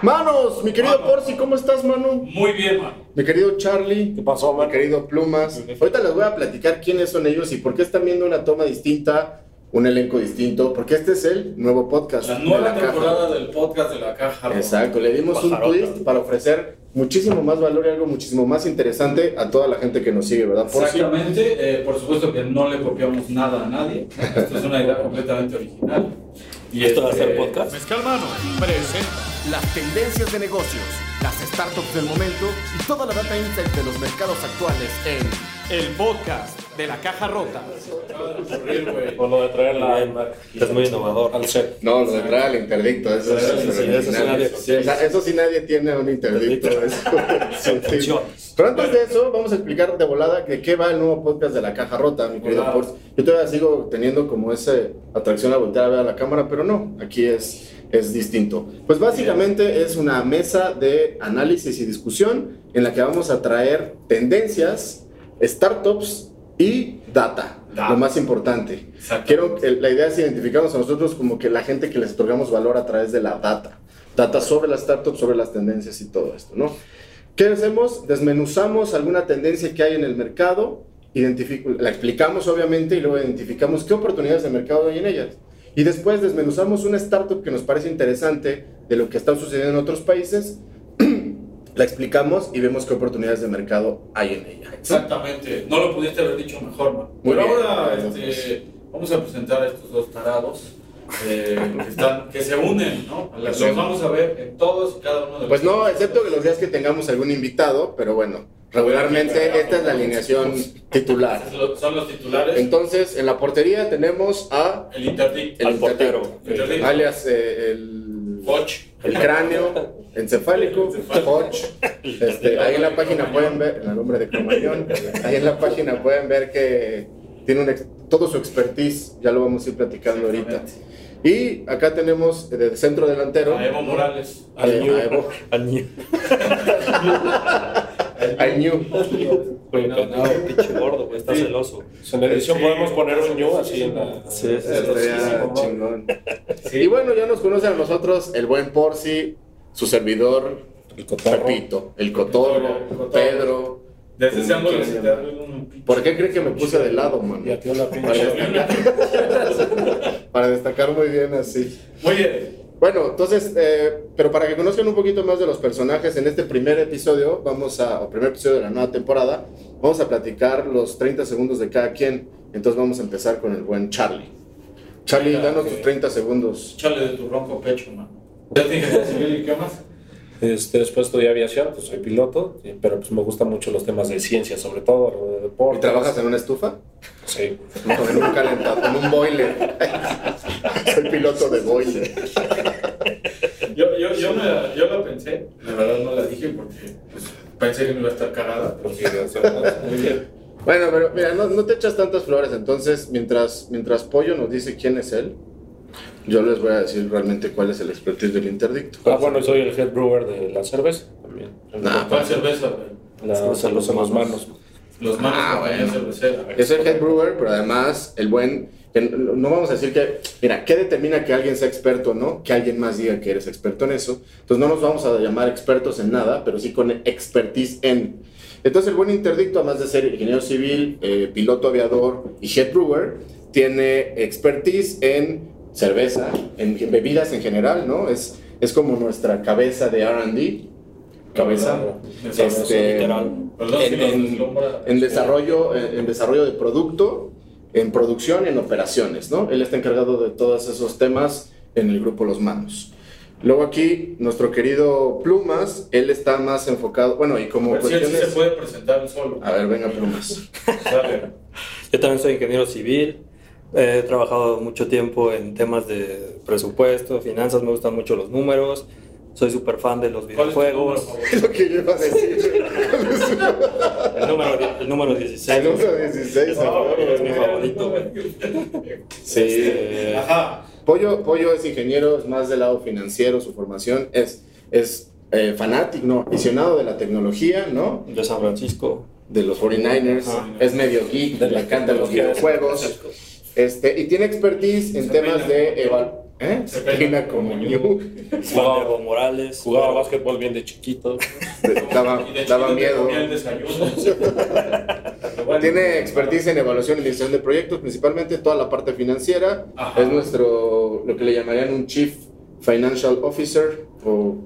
Manos, mi querido Porci, ¿cómo estás, Manu? Muy bien, man. Mi querido Charlie. ¿Qué pasó, Mi man? querido Plumas. Ahorita les voy a platicar quiénes son ellos y por qué están viendo una toma distinta, un elenco distinto, porque este es el nuevo podcast. La nueva temporada del podcast de la caja. Exacto, le dimos un twist para ofrecer muchísimo más valor y algo muchísimo más interesante a toda la gente que nos sigue, ¿verdad? Exactamente, eh, por supuesto que no le copiamos nada a nadie. Esto es una idea completamente original. Y ¿Esto va a ser podcast? Mezcal Mano presenta las tendencias de negocios, las startups del momento y toda la data insight de los mercados actuales en el podcast de la caja rota. Con lo de traer la iMac. Es muy innovador. Al set. No, lo de traer al interdicto, eso, es Sí, sí, súper eso sí original. nadie- Sí, o sea, eso sí nadie tiene un interdicto. eso-. Pero antes de eso, vamos a explicar de volada de qué va el nuevo podcast de la caja rota, mi querido. Porci. Yo todavía sigo teniendo como esa atracción a voltear a ver a la cámara, pero no, aquí es, es distinto. Pues básicamente es una mesa de análisis y discusión en la que vamos a traer tendencias, startups y data, Data. lo más importante. Quiero, la idea es identificarnos a nosotros como que la gente que les otorgamos valor a través de la data. Data sobre las startups, sobre las tendencias y todo esto, ¿no? ¿Qué hacemos? Desmenuzamos alguna tendencia que hay en el mercado, la explicamos obviamente y luego identificamos qué oportunidades de mercado hay en ellas. Y después desmenuzamos una startup que nos parece interesante de lo que está sucediendo en otros países, la explicamos y vemos qué oportunidades de mercado hay en ella. Exactamente, no lo pudiste haber dicho mejor, man. Muy Pero bien. ahora este, vamos a presentar a estos dos tarados eh, que, están, que se unen, ¿no? Los vamos a ver en todos y cada uno de los Pues no, excepto que los días que tengamos algún invitado, pero bueno, regularmente esta es la alineación titular. Son los titulares. Entonces, en la portería tenemos a El interdicto. el Al portero. interdicto, alias eh, el, Foch. el cráneo encefálico, Hodge. Este, ahí en la página pueden ver, el nombre de Cromañón, ahí en la página pueden ver que tiene un ex- todo su expertise, ya lo vamos a ir platicando ahorita. Y acá tenemos de centro delantero A Evo Morales. Al eh, New. a Evo- Al New. New. Güey, peinado, pinche gordo, güey. Está celoso. En la edición Sí. podemos poner un ñu así en la. Sí, sí, sí. Estaría chingón. Y bueno, ya nos conocen a nosotros el buen Porci, su servidor, El cotorro. Pepito, el Cotorro. Pedro. Desde ese ¿Por qué cree que me puse de lado, man? Y a ti la pinche. para destacar muy bien así. Muy bien. Bueno, entonces, eh, pero para que conozcan un poquito más de los personajes, en este primer episodio, vamos a, o primer episodio de la nueva temporada, vamos a platicar los 30 segundos de cada quien. Entonces vamos a empezar con el buen Charlie. Charlie, danos ok. tus 30 segundos. Échale de tu ronco pecho, man. Ya te dije, civil y qué más. Este, después estudié aviación, pues soy piloto, pero pues me gustan mucho los temas de ciencia, sobre todo de deporte. ¿Y trabajas en una estufa? Sí. No, en un calentador, en un boiler. Soy piloto de boiler. Yo, yo, yo, me, yo la pensé, la verdad no la dije porque pues, pensé que me iba a estar cagada. Sí, o sea, muy bien. Bueno, pero mira, no, no te echas tantas flores. Entonces, mientras, mientras Pollo nos dice quién es él, yo les voy a decir realmente cuál es el expertise del interdicto. Ah, bueno, soy el head brewer de la cerveza también. Nah, ¿Cuál cerveza? La, Cerveza los, Manos. Los manos Ah, bueno. cervecera. Es el head brewer, pero además el buen. no vamos a decir que. Mira, ¿qué determina que alguien sea experto o no? Que alguien más diga que eres experto en eso. Entonces no nos vamos a llamar expertos en nada, pero sí con expertise en. Entonces el buen interdicto, además de ser ingeniero civil, eh, piloto aviador y head brewer, tiene expertise en cerveza, en bebidas en general, ¿no? Es, es como nuestra cabeza de RD. Cabeza. Este, en, desarrollo, en, en desarrollo de producto, en producción y en operaciones, ¿no? Él está encargado de todos esos temas en el grupo Los Manos. Luego aquí, nuestro querido Plumas, él está más enfocado, bueno, y como ver si él sí se puede presentar solo. A ver, venga Plumas. Yo también soy ingeniero civil. He trabajado mucho tiempo en temas de presupuesto, finanzas, me gustan mucho los números. Soy súper fan de los ¿Cuál es videojuegos. Es lo que yo iba a decir. El número, el número 16. El número 16, por favor. es mi favorito, güey. Sí. Este, Ajá. Pollo, Pollo es ingeniero, es más del lado financiero, su formación es, es eh, fanático, no, aficionado de la tecnología, ¿no? de San Francisco. De los 49ers, Ajá. es medio geek, le encantan los videojuegos. Este, y tiene expertise en Se temas de evaluación. ¿Eh? Se peina como ñu. Juan Evo Morales. Jugaba pero- básquetbol bien de chiquito. Daba, de miedo. Tiene expertise en evaluación y administración de proyectos, principalmente toda la parte financiera. Ajá. Es nuestro, lo que le llamarían un Chief Financial Officer o,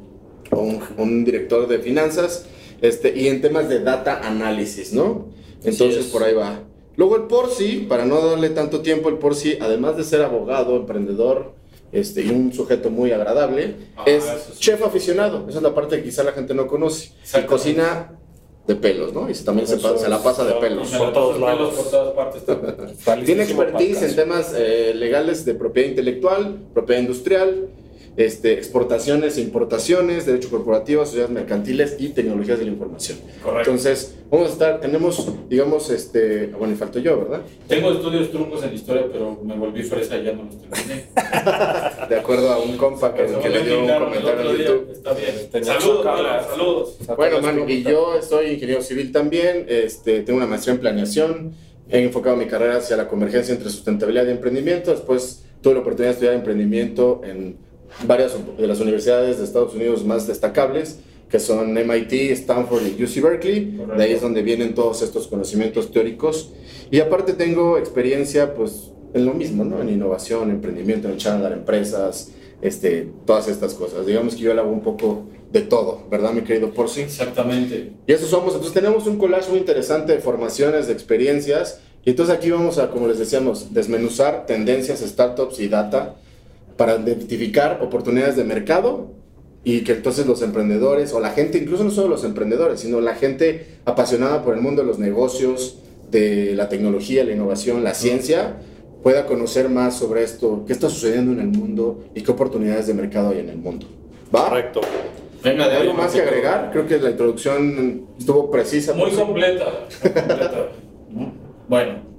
o un, un director de finanzas. Este, y en temas de data análisis, ¿no? Entonces es. por ahí va. Luego el Porci, para no darle tanto tiempo, el Porci, además de ser abogado, emprendedor este, y un sujeto muy agradable, Ah, es sí. chef aficionado. Esa es la parte que quizá la gente no conoce. Y cocina de pelos, ¿no? Y también se, se la pasa de pelos. Por todos lados. Por todas partes. Está Tiene expertise en temas eh, legales de propiedad intelectual, propiedad industrial, este, exportaciones e importaciones, derecho corporativo, sociedades mercantiles y tecnologías de la información. Correcto. Entonces, vamos a estar, tenemos, digamos, este, bueno, y falto yo, ¿verdad? Tengo estudios trucos en historia, pero me volví fresa y ya no los terminé. De acuerdo a un compa que, que me le dio un comentario en. YouTube. Está bien. Saludos, mano, sacarlas. saludos. Bueno, Manu, y yo soy ingeniero civil también, este, tengo una maestría en planeación, he enfocado mi carrera hacia la convergencia entre sustentabilidad y emprendimiento, después tuve la oportunidad de estudiar emprendimiento en varias de las universidades de Estados Unidos más destacables, que son MIT, Stanford y UC Berkeley, Correcto. de ahí es donde vienen todos estos conocimientos teóricos, y aparte tengo experiencia pues en lo mismo, ¿no? En innovación, emprendimiento, en andar empresas, este, todas estas cosas. Digamos que yo hago un poco de todo, ¿verdad, mi querido Porci? Exactamente. Y eso somos. Entonces tenemos un collage muy interesante de formaciones, de experiencias. Y entonces aquí vamos a, como les decíamos, desmenuzar tendencias, startups y data para identificar oportunidades de mercado y que entonces los emprendedores o la gente, incluso no solo los emprendedores, sino la gente apasionada por el mundo de los negocios, de la tecnología, la innovación, la ciencia, pueda conocer más sobre esto, qué está sucediendo en el mundo y qué oportunidades de mercado hay en el mundo. ¿Va? Correcto. Venga, de ahí, ¿Algo más que agregar? Creo que la introducción estuvo precisa. Muy completa. muy completa. bueno.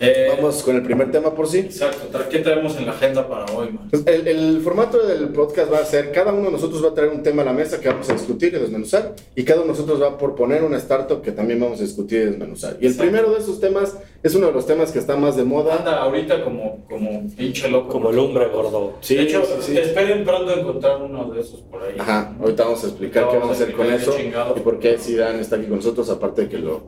Eh, Vamos con el primer tema por sí. Exacto. ¿Qué traemos en la agenda para hoy, man? Pues el, el formato del podcast va a ser, cada uno de nosotros va a traer un tema a la mesa que vamos a discutir y desmenuzar, y cada uno de nosotros va a proponer una startup que también vamos a discutir y desmenuzar. Y el Exacto. primero de esos temas es uno de los temas que está más de moda. Anda ahorita como, como pinche loco. Como lumbre gordo. Sí, de hecho, sí, sí. esperen pronto encontrar uno de esos por ahí. Ajá, ahorita vamos a explicar qué vamos a hacer con eso qué chingados. y por qué Zidane está aquí con nosotros, aparte de que lo,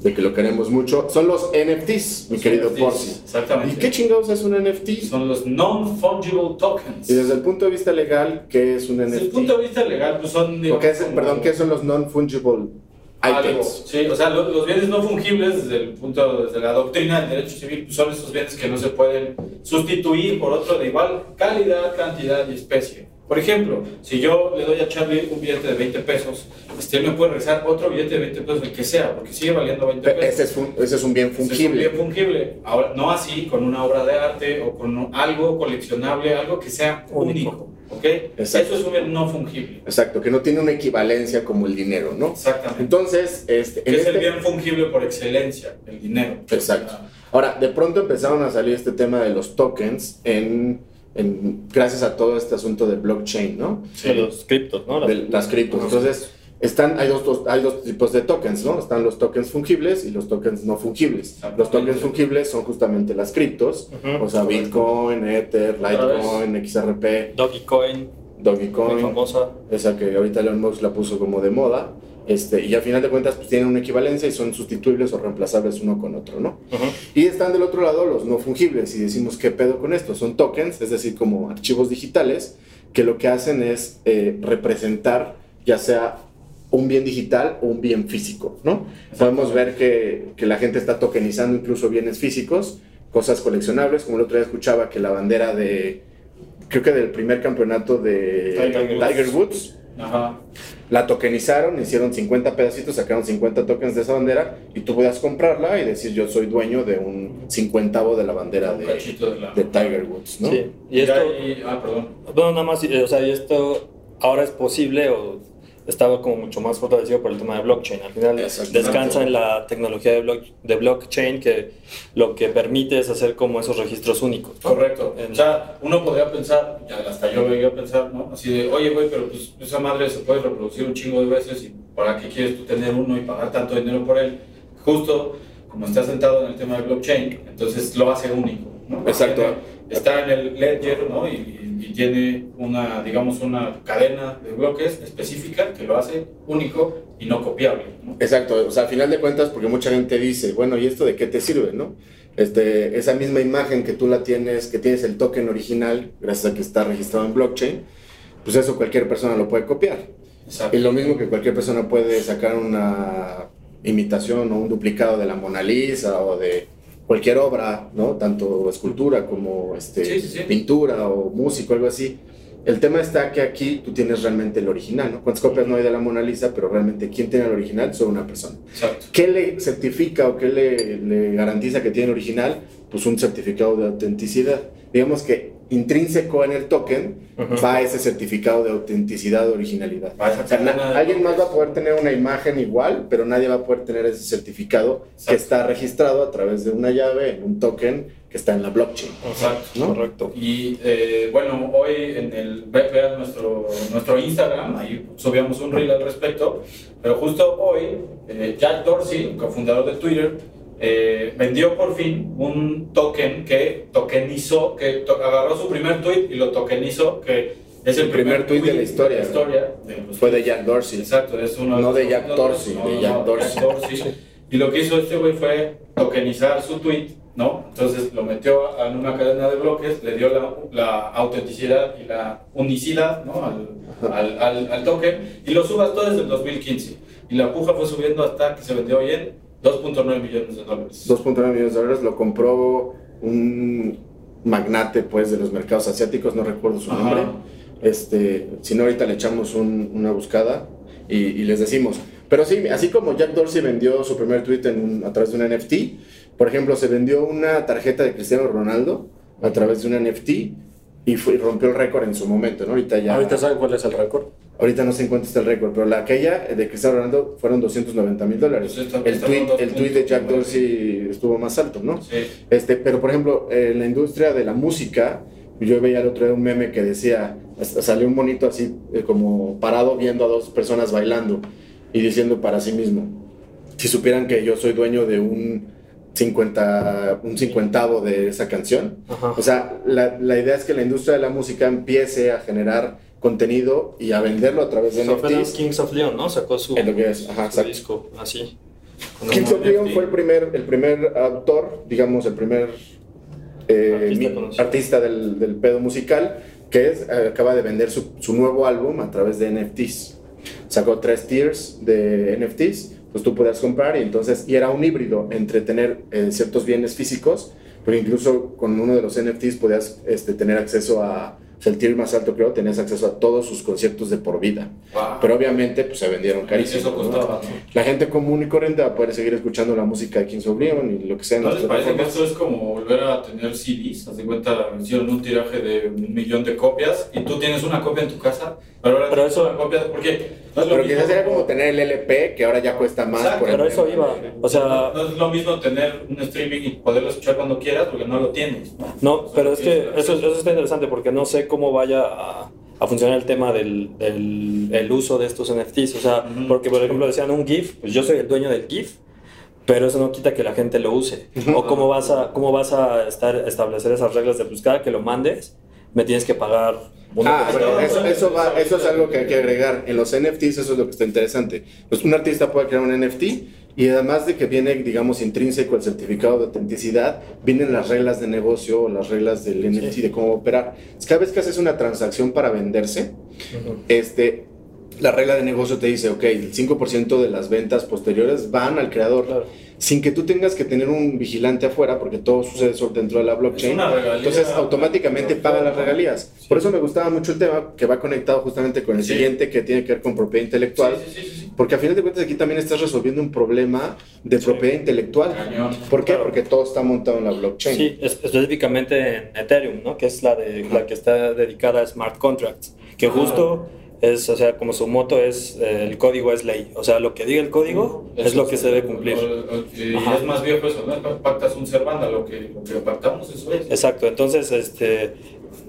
de que lo queremos mucho. Son los NFTs, mi Los querido NFTs, Porci. Exactamente. ¿Y qué chingados es un NFT? Son los non-fungible tokens. Y desde el punto de vista legal, ¿qué es un Desde el NFT? punto de vista legal, pues son. ¿O digamos, qué es- como perdón, ¿qué son los non-fungible algo. items? Sí, o sea, lo- los bienes no fungibles, desde el punto, desde la doctrina del derecho civil, pues son esos bienes que no se pueden sustituir por otro de igual calidad, cantidad y especie. Por ejemplo, si yo le doy a Charlie un billete de 20 pesos, este él me puede regresar otro billete de 20 pesos, el que sea, porque sigue valiendo 20 pesos. Ese es, fun- ese es un bien Ese es un fungible. bien fungible. Ahora, no así con una obra de arte o con algo coleccionable, algo que sea único. Único. ¿Ok? Exacto. Eso es un bien no fungible. Exacto, que no tiene una equivalencia como el dinero, ¿no? Exactamente. Entonces, este, en que es el este- bien fungible por excelencia, el dinero. Exacto. Ahora, de pronto empezaron a salir este tema de los tokens en, en- gracias a todo este asunto de blockchain, ¿no? De los criptos, ¿no? Las- De las criptos. Entonces, están, hay, dos, dos- hay dos tipos de tokens, ¿no? Están los tokens fungibles y los tokens no fungibles. Los tokens fungibles son justamente las criptos, o sea, Bitcoin, Ether, Litecoin, XRP, Dogecoin, muy Dogecoin. famosa. esa que ahorita Elon Musk la puso como de moda, este, y a final de cuentas pues tienen una equivalencia y son sustituibles o reemplazables uno con otro, ¿no? Y están del otro lado los no fungibles, y decimos, ¿qué pedo con esto? Son tokens, es decir, como archivos digitales, que lo que hacen es eh, representar ya sea un bien digital o un bien físico, ¿no? Podemos ver que, que la gente está tokenizando incluso bienes físicos, cosas coleccionables, como el otro día escuchaba que la bandera de, creo que del primer campeonato de Tiger Woods. Tiger Woods Ajá. La tokenizaron, hicieron 50 pedacitos, sacaron 50 tokens de esa bandera y tú podías comprarla y decir yo soy dueño de un cincuentavo de la bandera de, de la. de Tiger Woods, ¿no? Sí. Y Y esto, ahí- ah, perdón. bueno, nada más, o sea, y esto ahora es posible o estaba como mucho más fortalecido por el tema de blockchain. Al final descansa en la tecnología de, block- de blockchain que lo que permite es hacer como esos registros únicos. ¿no? Correcto. En- O sea, uno podría pensar, hasta yo llegué a pensar, ¿no? Así de, oye, güey, pero pues esa madre se puede reproducir un chingo de veces y ¿para qué quieres tú tener uno y pagar tanto dinero por él? Justo como está sentado en el tema de blockchain, entonces lo hace único, ¿no? Exacto. Está en el ledger, ¿no? Y, y tiene una, digamos, una cadena de bloques específica que lo hace único y no copiable, ¿no? Exacto, o sea, al final de cuentas, porque mucha gente dice, bueno, ¿y esto de qué te sirve, no? Este, esa misma imagen que tú la tienes, que tienes el token original, gracias a que está registrado en blockchain, pues eso cualquier persona lo puede copiar. Exacto. Y lo mismo que cualquier persona puede sacar una imitación o un duplicado de la Mona Lisa o de cualquier obra, ¿no? Tanto escultura como este, Sí, sí, pintura o músico, algo así. El tema está que aquí tú tienes realmente el original, ¿no? ¿Cuántas copias no hay de la Mona Lisa? Pero realmente, ¿quién tiene el original? Solo una persona. Exacto. ¿Qué le certifica o qué le, le garantiza que tiene el original? Pues un certificado de autenticidad. Digamos que intrínseco en el token va ese certificado de autenticidad, de originalidad. O sea, alguien más va a poder tener una imagen igual, pero nadie va a poder tener ese certificado que Exacto. está registrado a través de una llave en un token que está en la blockchain. Exacto. ¿no? Correcto. Y eh, bueno, hoy en el ve- vean nuestro, nuestro Instagram, ahí subíamos un reel al respecto, pero justo hoy eh, Jack Dorsey, cofundador de Twitter, eh, vendió por fin un token que tokenizó, que to- agarró su primer tweet y lo tokenizó, que es el, El primer tweet de la historia. de, historia de los Fue de Jack Dorsey. Exacto, es uno No de Jack Dorsey, de Jack Dorsey. Y lo que hizo este güey fue tokenizar su tweet, ¿no? Entonces lo metió en una cadena de bloques, le dio la, la autenticidad y la unicidad, ¿no? Al, al, al, al token y lo subastó desde el 2015. Y la puja fue subiendo hasta que se vendió hoy en 2.9 millones de dólares. 2.9 millones de dólares lo compró un magnate pues de los mercados asiáticos, no recuerdo su Ajá. nombre. Este, si no ahorita le echamos un- una buscada y, y les decimos. Pero sí, así como Jack Dorsey vendió su primer tweet en un- a través de un NFT, por ejemplo, se vendió una tarjeta de Cristiano Ronaldo a través de un NFT y, fue- y rompió el récord en su momento, ¿no? Ahorita ya ¿Ahorita saben cuál es el récord? Ahorita no sé en cuánto está el récord, pero la aquella de Cristiano Ronaldo fueron 290 mil dólares. Pues El tweet, el tweet de Jack 2.9. Dorsey estuvo más alto, ¿no? Sí. Este, pero por ejemplo, en la industria de la música, yo veía el otro día un meme que decía, salió un monito así eh, como parado viendo a dos personas bailando y diciendo para sí mismo, si supieran que yo soy dueño de un 50, un cincuentavo de esa canción. Ajá. O sea, la, la idea es que la industria de la música empiece a generar contenido y a venderlo a través de fue NFTs. Kings of Leon, ¿no? Sacó su, Es lo que es, ajá, su disco así. Kings of Leon fue el primer, el primer autor, digamos, el primer eh, Artista artista del, del pedo musical, que es, eh, acaba de vender su, su nuevo álbum a través de NFTs. Sacó tres tiers de NFTs, pues tú podías comprar y entonces, y era un híbrido entre tener eh, ciertos bienes físicos, pero incluso con uno de los NFTs podías este, tener acceso a, o sea, el tier más alto creo, tenías acceso a todos sus conciertos de por vida. Wow. Pero obviamente pues se vendieron carísimo. Eso ¿no? costaba, ¿no? La gente común y corriente va a poder seguir escuchando la música de Kings of Leon y lo que sea ¿No les parece que esto es como volver a tener CDs? Haz de cuenta, hicieron un tiraje de un millón de copias y tú tienes una copia en tu casa, pero ahora Pero tienes eso- una copia, porque no es lo Pero quizás sería como tener el LP que ahora ya cuesta más. Exacto. por Pero eso iba, o sea, no, no es lo mismo tener un streaming y poderlo escuchar cuando quieras porque no lo tienes. ¿no? No, pero es que eso, eso está interesante porque no sé cómo vaya a, a funcionar el tema del, del el uso de estos NFTs. O sea, Ujú. porque por ejemplo decían un GIF, pues yo soy el dueño del GIF, pero eso no quita que la gente lo use. O cómo vas a, cómo vas a estar, establecer esas reglas de pues cada que lo mandes, me tienes que pagar Ah, pero eso, eso, va- eso es algo que hay que agregar. En los NFTs eso es lo que está interesante. Pues un artista puede crear un NFT y además de que viene, digamos, intrínseco el certificado de autenticidad, vienen las reglas de negocio o las reglas del NFT de cómo operar. Cada vez que haces una transacción para venderse, este, la regla de negocio te dice, ok, el 5% de las ventas posteriores van al creador. Claro. Sin que tú tengas que tener un vigilante afuera, porque todo sucede solo dentro de la blockchain. Es una regalía. Entonces, automáticamente paga las regalías. Sí. Por eso me gustaba mucho el tema, que va conectado justamente con el Sí. siguiente, que tiene que ver con propiedad intelectual. Sí, sí, sí, sí, sí. Porque a final de cuentas aquí también estás resolviendo un problema de propiedad intelectual. Cañón. ¿Por qué? Claro. Porque todo está montado en la blockchain. Sí, es- específicamente en Ethereum, ¿no? Que es la, de, la que está dedicada a smart contracts. Que Ah. Es, o sea, como su moto es, eh, el código es ley. O sea, lo que diga el código es lo que se debe cumplir. Y Ajá. es más viejo eso, ¿no? Pactas un servanda, lo que, lo que pactamos, eso es. Exacto, entonces, este,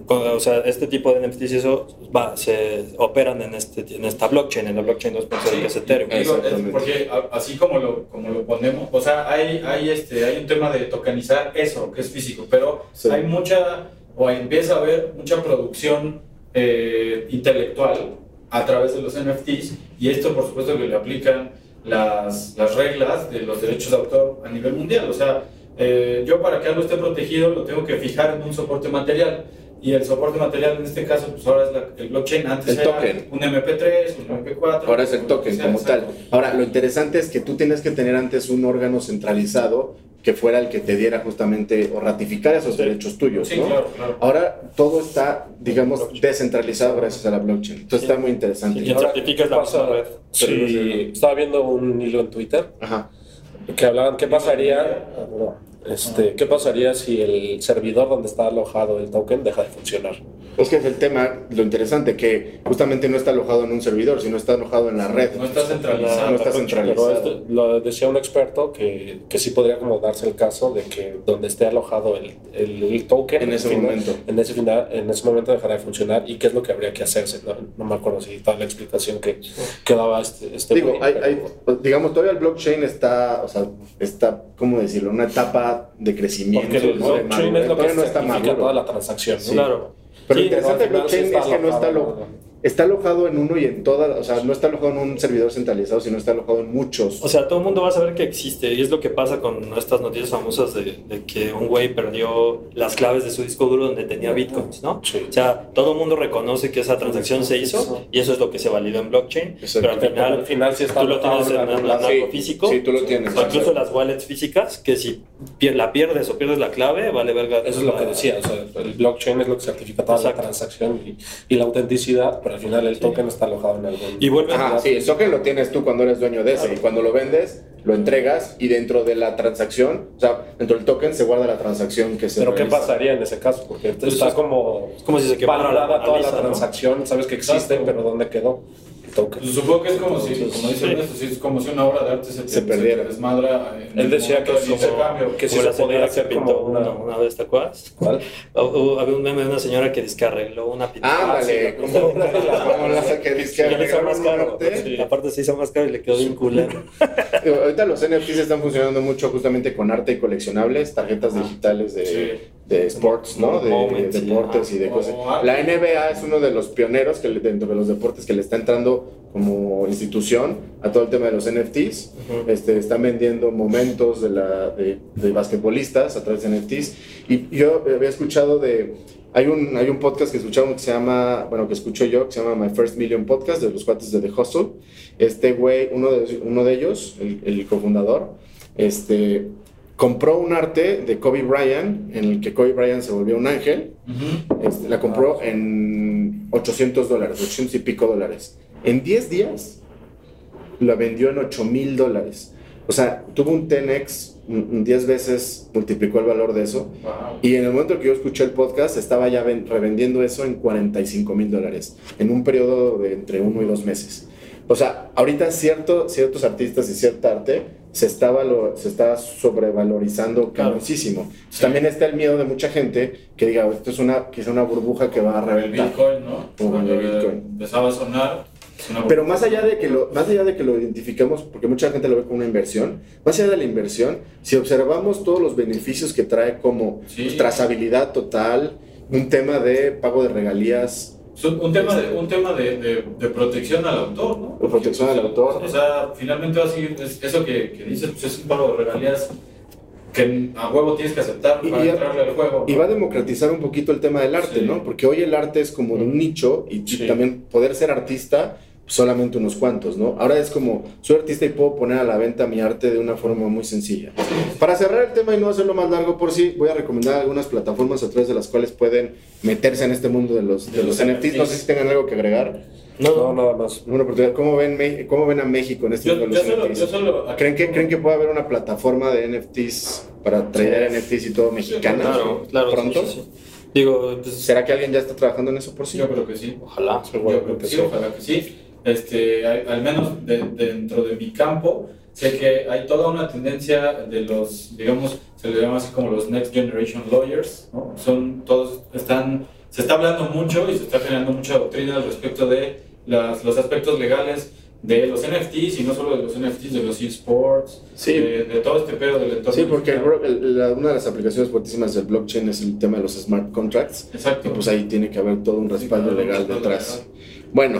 con- o sea, este tipo de NFTs y eso va, se operan en, este, en esta blockchain, en la blockchain 2.0 que es Ethereum. Digo, es Exactamente. porque a- así como lo, como lo ponemos, o sea, hay, hay, este, hay un tema de tokenizar eso, que es físico, pero Sí. hay mucha o empieza a haber mucha producción eh, intelectual a través de los NFTs y esto por supuesto que le aplican las, las reglas de los derechos de autor a nivel mundial. O sea, eh, yo para que algo esté protegido lo tengo que fijar en un soporte material. Y el soporte material en este caso, pues ahora es la- el blockchain. Antes El era token. un MP3, un MP4. Ahora es el token sea, como tal. Ahora, lo interesante es que tú tienes que tener antes un órgano centralizado que fuera el que te diera justamente o ratificar esos derechos tuyos, Sí, ¿no? claro, claro. Ahora todo está, digamos, descentralizado gracias a la blockchain. Entonces está muy interesante. Y la misma red. Sí, estaba viendo un hilo en Twitter Ajá. que hablaban qué pasaría, ah, no, este, qué pasaría si el servidor donde está alojado el token deja de funcionar. Es que es el tema, lo interesante, que justamente no está alojado en un servidor, sino está alojado en la red. No está centralizado. No está Pero centralizado. esto- lo decía un experto que, que sí podría como darse el caso de que donde esté alojado el, el, el token En ese al final- momento. en ese final, en ese momento dejará de funcionar y qué es lo que habría que hacerse. No, no me acuerdo si toda la explicación que, que daba este, este Digo, hay, pero- hay- digamos, todavía el blockchain está, o sea, está, ¿cómo decirlo? Una etapa de crecimiento. porque el es lo que no está toda la transacción. Claro. Pero Sí, lo interesante del blockchain es que no está, lo-. Está alojado en uno y en todas, o sea, no está alojado en un servidor centralizado, sino está alojado en muchos. O sea, todo el mundo va a saber que existe y es lo que pasa con estas noticias famosas de, de que un güey perdió las claves de su disco duro donde tenía bitcoins, ¿no? Sí. O sea, todo el mundo reconoce que esa transacción se hizo y eso es lo que se validó en blockchain, Exacto. pero al final, al final sí está tú lo tienes en, alojado en- la- en Sí, algo físico. sí, tú lo tienes. O incluso las wallets físicas, que si la pierdes o pierdes la clave, vale verga. Eso es lo que decía, o sea, el blockchain es lo que certifica toda Exacto. la transacción y, y la autenticidad, pero al final el token está alojado en algún... Y vuelve Ajá, sí, el token lo tienes tú cuando eres dueño de ese y cuando lo vendes, lo entregas y dentro de la transacción, o sea, dentro del token se guarda la transacción que se Pero ¿qué pasaría en ese caso? Porque Pues está es- como como si se quemara toda la transacción, sabes que existe, Exacto. pero ¿dónde quedó Pues supongo que es como si, como dice. Ernesto, sí, es como si una obra de arte se, Se perdiera. te desmadra. en Él el decía que como- intercambio. que como se podía que hacer pintó como una, una... vez, ¿te acuerdas? ¿Cuál? Había un meme de una señora que descarriló una pintura. Ah, sí, como la que hizo más caro. Aparte se hizo más caro y le quedó bien culero. Ahorita los NFTs están funcionando mucho justamente con arte y coleccionables, tarjetas digitales de, Sí. De sports, ¿no? De, sí, deportes y de cosas. La NBA es uno de los pioneros que dentro de los deportes que le está entrando como institución a todo el tema de los NFTs. Este, están vendiendo momentos de, la, de, de basquetbolistas a través de NFTs. Y yo había escuchado de... Hay un, hay un podcast que escuchamos que se llama, bueno, que escucho yo, que se llama My First Million Podcast, de los cuates de The Hustle. Este güey, uno de, uno de ellos, el, el cofundador, este, compró un arte de Kobe Bryant, en el que Kobe Bryant se volvió un ángel. Este, la compró en 800 dólares, 800 y pico dólares. En 10 días la vendió en 8 mil dólares. O sea, tuvo un 10x, un- un 10 veces multiplicó el valor de eso. Wow. Y en el momento que yo escuché el podcast, estaba ya ven- revendiendo eso en 45 mil dólares, en un periodo de entre uno y dos meses. O sea, ahorita cierto, ciertos artistas y cierta arte se está, se está sobrevalorizando Claro. muchísimo. Sí. También está el miedo de mucha gente que diga, esto es una, quizá una burbuja que va a Como el reventar. Bitcoin, ¿no? Como Cuando el Bitcoin. empezaba a sonar. es Pero más allá de que lo, más allá de que lo identifiquemos, porque mucha gente lo ve como una inversión, más allá de la inversión, si observamos todos los beneficios que trae como Sí. pues, trazabilidad total, un tema de pago de regalías, Es un, tema, de, un tema de, de, de protección al autor, ¿no? De protección al autor. O sea, finalmente va a seguir, es- eso que, que dices, pues es un pago de regalías que a huevo tienes que aceptar para y- entrarle al juego. y va a democratizar un poquito el tema del arte, Sí. ¿no? Porque hoy el arte es como un nicho y Sí. también poder ser artista solamente unos cuantos, ¿no? Ahora es como, soy artista y puedo poner a la venta mi arte de una forma muy sencilla. Para cerrar el tema y no hacerlo más largo por sí, voy a recomendar algunas plataformas a través de las cuales pueden meterse en este mundo de los, de De los los NFTs. No sé si tengan algo que agregar. No, nada más. Una oportunidad. ¿Cómo ven, cómo ven a México en este Yo, mundo de los solo, NFTs? yo solo ¿Creen que, ¿Creen que puede haber una plataforma de NFTs para traer NFTs y todo mexicana Claro, claro. pronto? sí, sí, sí. Digo, pues, ¿Será que alguien ya está trabajando en eso por sí? Yo creo que sí. ojalá. Yo creo que sí, ojalá que sí. Este, hay- al menos de- dentro de mi campo, sé que hay toda una tendencia de los, digamos, se le llama así como los Next Generation Lawyers, ¿no? Son todos, están, se está hablando mucho y se está generando mucha doctrina al respecto de las, los aspectos legales de los NFTs y no solo de los NFTs, de los esports, Sí. de, de todo este pedo del entorno. Sí, porque el el- la- una de las aplicaciones fuertísimas del blockchain es el tema de los smart contracts. Y Exacto. pues ahí tiene que haber todo un respaldo claro, un legal detrás. Bueno,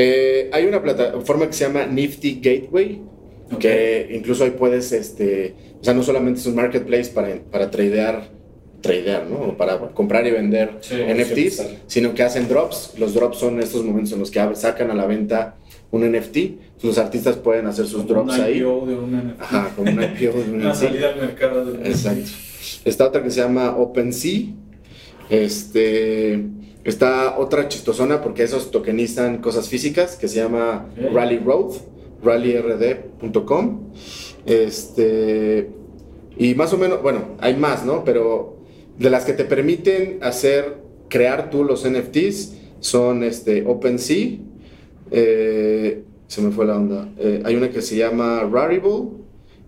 eh, hay una plataforma que se llama Nifty Gateway, que incluso ahí puedes, este, o sea, no solamente es un marketplace para, para tradear, tradear, ¿no? O para comprar y vender Sí, NFTs, sí, sino que hacen drops. Los drops son estos momentos en los que sacan a la venta un NFT. Los artistas pueden hacer sus Como un drops ahí. IPO de un NFT. Ajá, como un IPO de un Una NFT. salida al mercado del Exacto. Está otra que se llama OpenSea. Este, está otra chistosona porque esos tokenizan cosas físicas que se llama Ok. Rally Road, rallyrd.com. Este, y más o menos, bueno, hay más, ¿no? Pero de las que te permiten hacer, crear tú los NFTs son este, OpenSea. eh, se me fue la onda. Eh, hay una que se llama Rarible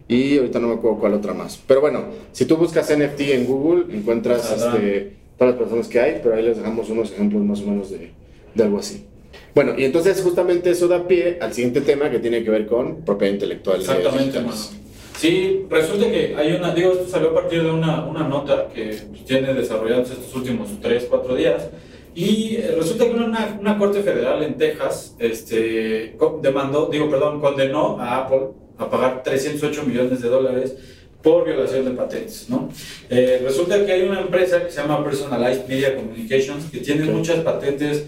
y ahorita no me acuerdo cuál otra más. Pero bueno, si tú buscas NFT en Google, encuentras Saldrán. este, todas las personas que hay, pero ahí les dejamos unos ejemplos más o menos de, de algo así. Bueno, y entonces justamente eso da pie al siguiente tema que tiene que ver con propiedad intelectual. Exactamente, mano. digitales. Sí, resulta que hay una, digo, esto salió a partir de una, una nota que tiene desarrollados estos últimos 3, 4 días. Y eh, resulta que una, una corte federal en Texas este, demandó, digo, perdón, condenó a Apple a pagar 308 millones de dólares por violación de patentes, ¿no? Eh, resulta que hay una empresa que se llama Personalized Media Communications que tiene muchas patentes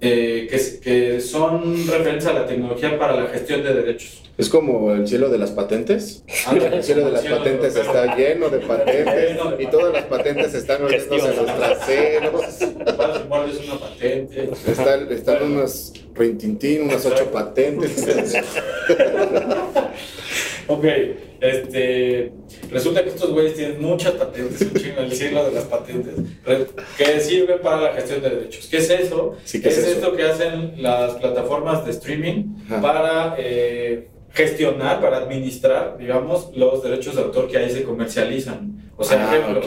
eh, que, que son referentes a la tecnología para la gestión de derechos. Es como el cielo de las patentes. El cielo de las patentes está lleno de patentes y todas las patentes están oliéndose en los traseros. Muerdes una patente. Están, están unas rintintín, unas ocho patentes. Ok, este, resulta que estos güeyes tienen muchas patentes, un chingo el cielo de las patentes, que sirven para la gestión de derechos. ¿Qué es eso? Sí, ¿qué es eso? esto que hacen las plataformas de streaming Ajá. para eh, gestionar, para administrar, digamos, los derechos de autor que ahí se comercializan. O sea, Ah, ejemplo,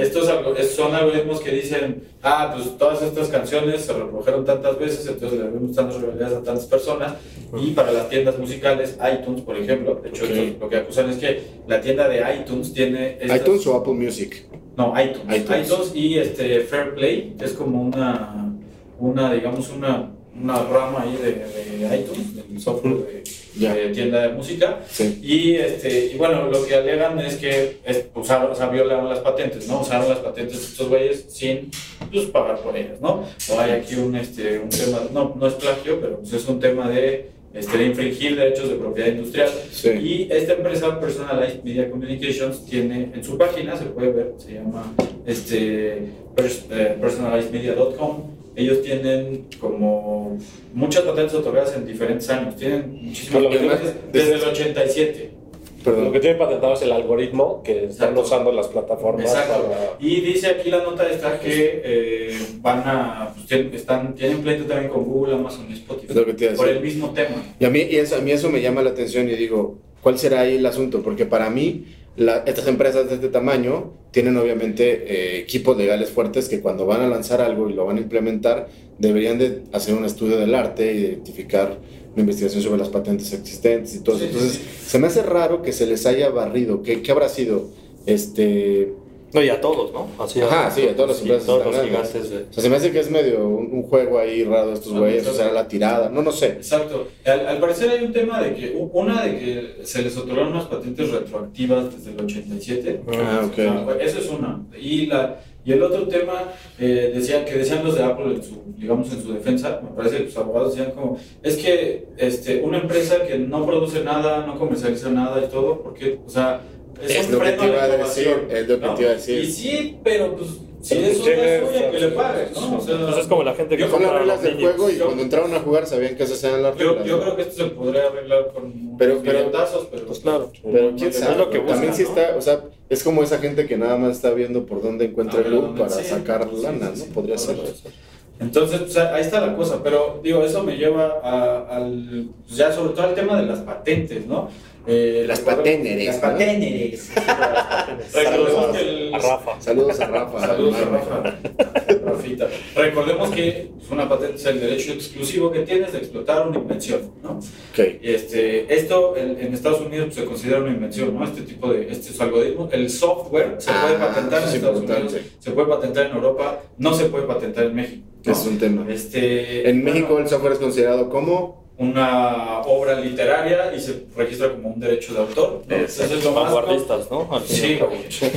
estos son algoritmos que dicen, ah, pues todas estas canciones se reprodujeron tantas veces, entonces le debemos tantas regalías a tantas personas. Y para las tiendas musicales, iTunes, por ejemplo, de hecho, Ok. estos lo que acusan es que la tienda de iTunes tiene... estas- iTunes o Apple Music. No, iTunes. iTunes. iTunes. y este Fair Play, que es como una, una digamos, una, una rama ahí de, de iTunes, del software de, De tienda de música. Sí. Y, este, y bueno, lo que alegan es que es- usaron, o sea, violaron las patentes, ¿no? Usaron las patentes de estos güeyes sin pues, pagar por ellas, ¿no? O hay aquí un, este, un tema, no, no es plagio, pero pues, es un tema de, este, de infringir derechos de propiedad industrial. Sí. Y esta empresa, Personalized Media Communications, tiene en su página, se puede ver, se llama este, eh, personalizedmedia.com. Ellos tienen como muchas patentes otorgadas en diferentes años. Tienen muchísimas Lo que patentes desde el 87. Lo Perdón. que tienen patentado es el algoritmo que están Exacto. usando las plataformas Exacto. para... Y dice aquí la nota esta que eh, van a, pues, tienen, están, tienen pleito también con Google, Amazon y Spotify Es lo que te iba a por decir. el mismo tema. Y a mí, y eso, a mí eso me llama la atención y digo, ¿cuál será ahí el asunto? Porque para mí, la- estas empresas de este tamaño tienen obviamente eh, equipos legales fuertes que cuando van a lanzar algo y lo van a implementar, deberían de hacer un estudio del arte, identificar una investigación sobre las patentes existentes y todo eso. Entonces, se me hace raro que se les haya barrido. ¿Qué, qué habrá sido? Este, No, y a todos, ¿no? Así Ajá, sí, a todas las sí, empresas todos los gigantes de... o sea, se me hace que es medio un, un juego ahí raro de estos Ah, güeyes, o exacto. sea, la tirada, no, no sé. Exacto. Al, al parecer hay un tema de que, una de que se les otorgaron unas patentes retroactivas desde el 87. Ah, ok. Ah, eso es una. Y, la, y el otro tema eh, decía, que decían los de Apple, en su, digamos en su defensa, me parece que los abogados decían como, es que este, una empresa que no produce nada, no comercializa nada y todo, porque, o sea, es, Es lo que te iba a decir, es lo que ¿no? te iba a decir. Y sí, pero pues, si Pero es suya, que le paguen, ¿no? O sea, Pues es como la gente que Yo- Son las reglas del juego y Yo- cuando entraron a jugar sabían que esas eran las Yo, reglas. yo ¿no? creo que esto se podría arreglar con Pero- pero- pero Pues claro. Pero quién sabe, lo que también buscan, sí está, o sea, es como esa gente que nada más está viendo por dónde encuentra el dónde- para sí, sacar sí, lana, sí, ¿no? sí, Podría ser. Entonces, pues, ahí está la cosa, pero digo, eso me lleva a- al, ya sobre todo al tema de las patentes, ¿no? Eh, Las paténeres, Las que el... A Rafa. Saludos a Rafa. Saludos a. Rafa. Recordemos que una patente es el derecho exclusivo que tienes de explotar una invención, ¿no? Ok. Este, esto en, en Estados Unidos pues, se considera una invención, ¿no? Este tipo de estos algoritmos. El software se Ah, puede patentar en Estados. Unidos, se puede patentar en Europa, no se puede patentar en México. ¿no? Es un tema. Este, En bueno, México el software es considerado como una obra literaria y se registra como un derecho de autor. ¿no? Entonces, lo más, Vanguardistas, ¿no? Sí,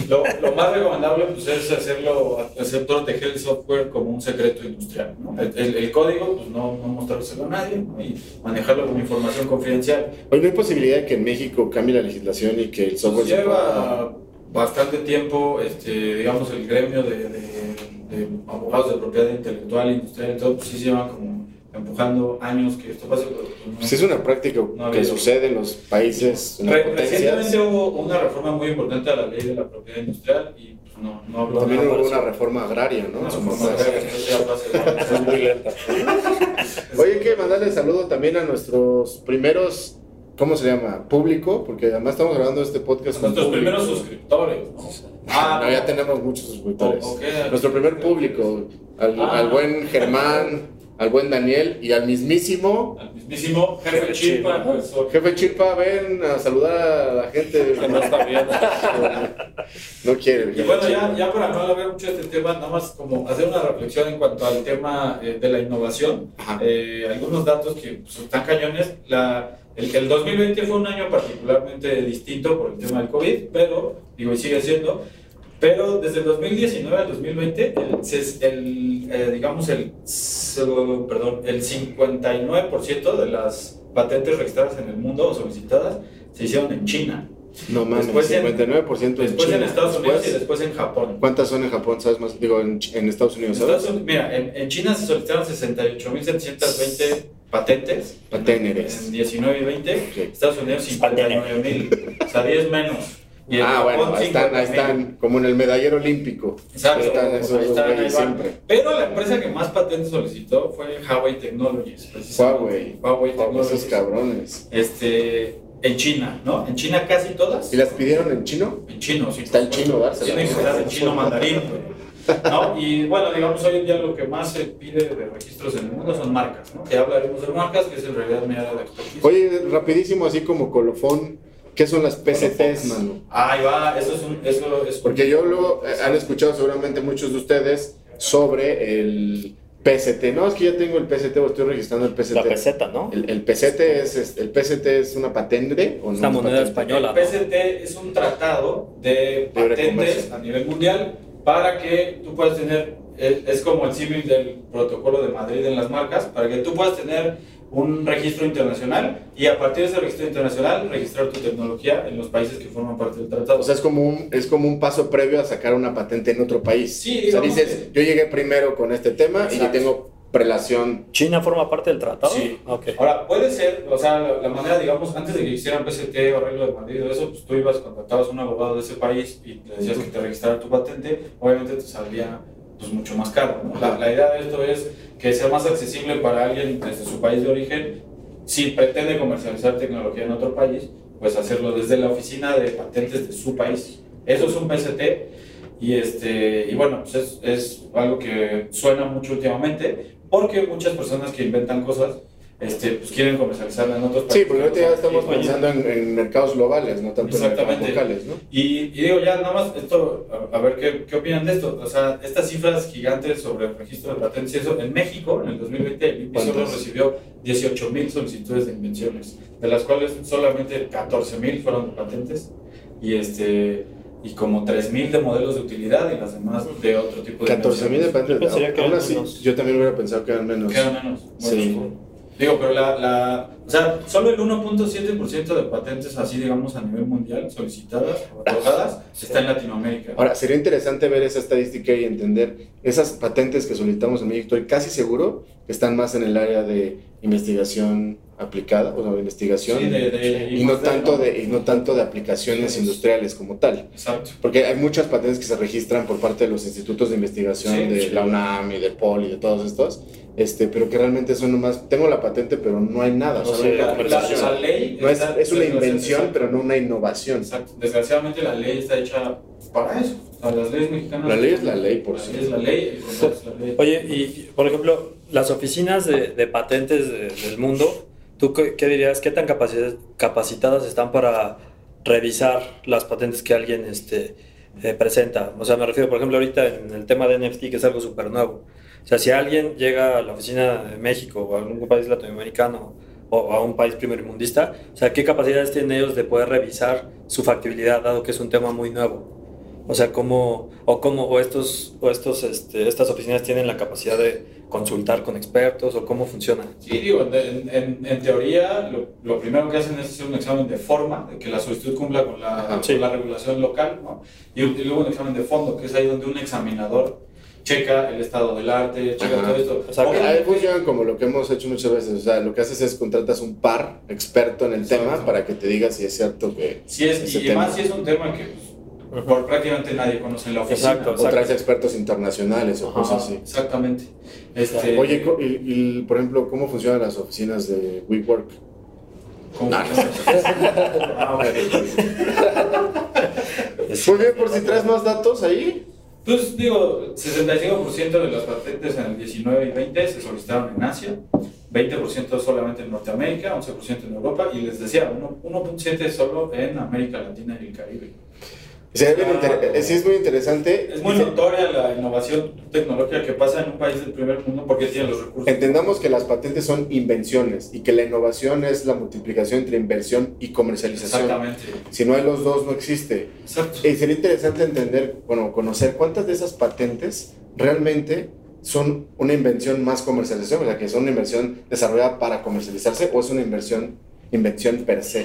lo, lo más recomendable pues, es hacerlo, hacer proteger el software como un secreto industrial. ¿no? El, el- el código, pues no, no mostrárselo a nadie ¿no? y manejarlo como información confidencial. Hoy no hay posibilidad de que en México cambie la legislación y que el software Pues se pueda- lleva bastante tiempo, este, digamos, el gremio de, de- de abogados de propiedad intelectual, industrial y todo, pues sí se llevan como empujando años que esto pase. no. Pues es una práctica No que sucede en los países, en Re-. Recientemente hubo una reforma muy importante a la ley de la propiedad industrial y pues, no, no habló También hubo de una reforma agraria, ¿no? Una reforma agraria, Es muy lenta. Oye, hay que mandarle saludo también a nuestros primeros, ¿cómo se llama? Público, porque además estamos grabando este podcast con Nuestros público. primeros suscriptores, ¿no? Ah, no, ya tenemos muchos suscriptores. Nuestro primer público, al, Ah. al buen Germán, al buen Daniel y al mismísimo Al mismísimo jefe Chilpa, profesor. jefe Chilpa, ven a saludar a la gente. Que no está bien. No quiere. Y bueno, ya, ya para no alargar mucho este tema, nada más como hacer una reflexión en cuanto al tema eh, de la innovación. Ajá. Eh, algunos datos que pues, están cañones. La, el, el 2020 fue un año particularmente distinto por el tema del COVID, pero, digo, y sigue siendo. Pero desde el 2019 al 2020, el, el, eh, digamos, el, perdón, el 59% de las patentes registradas en el mundo o solicitadas se hicieron en China. No mames, Después en- 59% en Después China. en Estados Unidos y Después, después en Japón. ¿Cuántas son en Japón? ¿Sabes más? Digo, en, en Estados Unidos, En ¿sabes? Estados Unidos- mira, en, en China se solicitaron 68.720 patentes. Paténeres. En 19 y 20. Ok. Estados Unidos 59.000. o sea, 10 menos. Y Ah, bueno, ahí están, ahí 50.000. están, como en el medallero olímpico. Exacto. Ahí están esos ahí están, siempre. Pero la empresa que más patentes solicitó fue Huawei Technologies. precisamente. Huawei. Huawei Esos Technologies. cabrones. Este, en China, ¿no? En China casi todas. ¿Y las pidieron en chino? En chino, sí. Está en chino, supuesto. dársela. Tiene que estar en chino mandarín. ¿no? Y bueno, digamos, hoy en día lo que más se pide de registros en el mundo son marcas, ¿no? Que ya hablaremos de marcas, que es en realidad mi área de expertise. Oye, rapidísimo, así como colofón, ¿qué son las PCTs, mano? Ahí va, eso es un. Eso es Porque yo lo eh, han escuchado seguramente muchos de ustedes sobre el PCT. No, es que ya tengo el PCT o estoy registrando el PCT. La peseta, ¿no? El, el PCT es, es- el PCT es una patente o no Es una moneda patente? española. El PCT es un tratado de Libre patentes comercio. a nivel mundial para que tú puedas tener, es, es como el símil del protocolo de Madrid en las marcas, para que tú puedas tener un registro internacional y a partir de ese registro internacional registrar tu tecnología en los países que forman parte del tratado. O sea, es como, un, es como un paso previo a sacar una patente en otro país. Sí, o sea, dices, yo llegué primero con este tema y yo tengo prelación. ¿China forma parte del tratado? Sí. Ok. Ahora, puede ser, o sea, la, la manera, digamos, antes de que hicieran PCT o arreglo de Madrid o eso, pues tú ibas, contactabas a un abogado de ese país y le decías que te registrara tu patente, obviamente te saldría pues mucho más caro, ¿no? La, la idea de esto es que sea más accesible para alguien desde su país de origen, si pretende comercializar tecnología en otro país, pues hacerlo desde la oficina de patentes de su país. Eso es un PCT y, este, y bueno, pues es, es algo que suena mucho últimamente porque muchas personas que inventan cosas este, pues quieren comercializarla en otros países. Sí, porque ahorita ya estamos pensando en, en mercados globales, no tanto en mercados Exactamente. locales, ¿no? Y, y digo, ya nada más, esto, a, a ver ¿qué, qué opinan de esto. O sea, estas cifras gigantes sobre el registro de patentes y eso, en México, en el 2020, el INPI solo recibió 18 mil solicitudes de invenciones, de las cuales solamente 14 mil fueron de patentes y, este, y como 3 mil de modelos de utilidad y las demás de otro tipo de 14 mil de invenciones. patentes. Yo que eran así, yo también hubiera pensado que eran menos. Queda menos. Sí. Digo, pero la, la, o sea, solo el 1.7% de patentes así, digamos, a nivel mundial solicitadas o otorgadas está en Latinoamérica. Ahora, sería interesante ver esa estadística y entender esas patentes que solicitamos en México. Estoy casi seguro que están más en el área de investigación aplicada, o sea, de investigación, Sí, de- de- y, no de- tanto de, y no tanto de aplicaciones Sí. industriales como tal. Exacto. Porque hay muchas patentes que se registran por parte de los institutos de investigación Sí, de la UNAM y del POL y de todos estos, este, pero que realmente son nomás, tengo la patente, pero no hay nada. No o sea, La, la- ley No es, está- es una invención, pero no una innovación. Exacto. Desgraciadamente la ley está hecha para eso. O sea, las leyes mexicanas. La ley es la ley, por sí. es la ley, el contrato es la ley. Oye, y por ejemplo, las oficinas de, de patentes de- del mundo, ¿tú qué, qué dirías? ¿Qué tan capaci- capacitadas están para revisar las patentes que alguien este, eh, presenta? O sea, me refiero, por ejemplo, ahorita en el tema de NFT, que es algo súper nuevo. O sea, si alguien llega a la oficina de México o a algún país latinoamericano o a un país primermundista, o sea, ¿qué capacidades tienen ellos de poder revisar su factibilidad, dado que es un tema muy nuevo? O sea, cómo, o cómo, o estos, o estos, este, estas oficinas tienen la capacidad de consultar con expertos, o cómo funciona. Sí, digo, en, en- en teoría lo, lo primero que hacen es hacer un examen de forma, de que la solicitud cumpla con la, Ajá. con Sí. la regulación local, ¿no? y, y luego un examen de fondo, que es ahí donde un examinador checa el estado del arte, checa Ajá. todo esto. Exacto. Ahí Obviamente, funcionan como lo que hemos hecho muchas veces. O sea, lo que haces es contratas un par experto en el Exacto. tema para que te diga si es cierto que. si es, ese y tema. más si es un tema que pues, por prácticamente nadie conoce en la oficina. Exacto, O traes expertos internacionales o Ajá, cosas así. Exactamente. Este, Oye, y, y, por ejemplo, ¿cómo funcionan las oficinas de WeWork? ¿cómo- Ah, ok. Muy bien, por si traes más datos ahí. Pues digo, 65% de las patentes en el 19 y 20 se solicitaron en Asia, 20% solamente en Norteamérica, 11% en Europa y les decía, uno- 1.7 solo en América Latina y el Caribe. Sí, es, bien inter- eh, sí, es muy interesante. Es muy notoria la innovación tecnológica que pasa en un país del primer mundo porque tiene los recursos. Entendamos que las patentes son invenciones y que la innovación es la multiplicación entre inversión y comercialización. Exactamente. Si no hay los dos, no existe. Exacto. Y sería interesante entender, bueno, conocer cuántas de esas patentes realmente son una invención más comercialización, o sea, que son una inversión desarrollada para comercializarse o es una inversión, invención per se,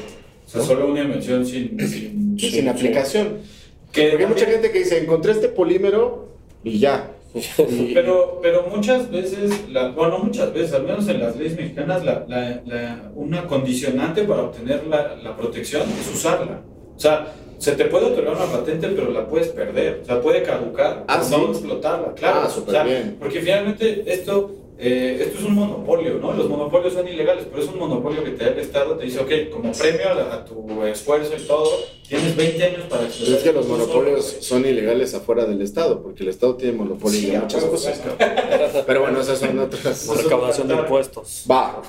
O sea, solo una invención sin... sin, sin aplicación. Que Porque hay mucha gente que dice, encontré este polímero y ya. Pero, pero muchas veces, la, bueno, muchas veces, al menos en las leyes mexicanas, la, la, la- una condicionante para obtener la, la protección es usarla. O sea, se te puede otorgar una patente, pero la puedes perder. O sea, puede caducar, Ah, ¿sí? no explotarla, claro. Ah, O súper sea, bien. Porque finalmente esto, eh, esto es un monopolio, ¿no? Los monopolios son ilegales, pero es un monopolio que te da el Estado, te dice, ok, como premio a, la- a tu esfuerzo y todo, tienes 20 años para Pero es que los solo, monopolios son ilegales afuera del Estado, porque el Estado tiene monopolio Sí, de muchas cosas. Pero bueno, esas son otras. Recaudación de impuestos. Va,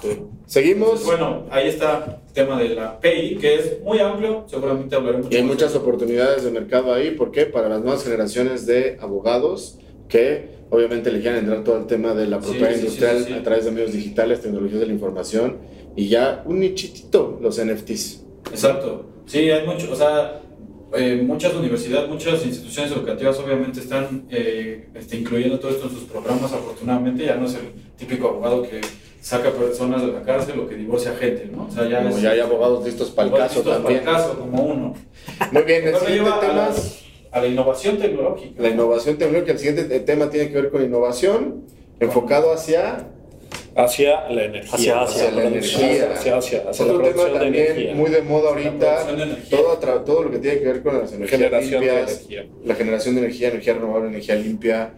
seguimos. Bueno, ahí está el tema de la PI, que es muy amplio, seguramente hablaremos Y hay muchas de- oportunidades de mercado ahí, ¿por qué? Para las nuevas generaciones de abogados que obviamente le quieran entrar todo el tema de la propiedad sí, industrial sí, sí. a través de medios digitales, tecnologías de la información y ya un nichitito los NFTs. Exacto. Sí, hay mucho, o sea, eh, muchas universidades, muchas instituciones educativas obviamente están eh, este, incluyendo todo esto en sus programas, afortunadamente, ya no es el típico abogado que saca personas de la cárcel o que divorcia gente, ¿no? O sea, ya Como es... ya hay abogados listos para el caso listos para el también. caso, como uno. Muy bien, el siguiente tema a la innovación tecnológica. la innovación tecnológica. El siguiente tema tiene que ver con innovación enfocado hacia Hacia la energía. Hacia Asia. Hacia la energía. Hacia, hacia, hacia la otro tema producción de también energía. muy de moda La ahorita. de energía. Todo, todo lo que tiene que ver con las energías Generación de limpias, energía. la generación de energía, energía renovable, energía limpia.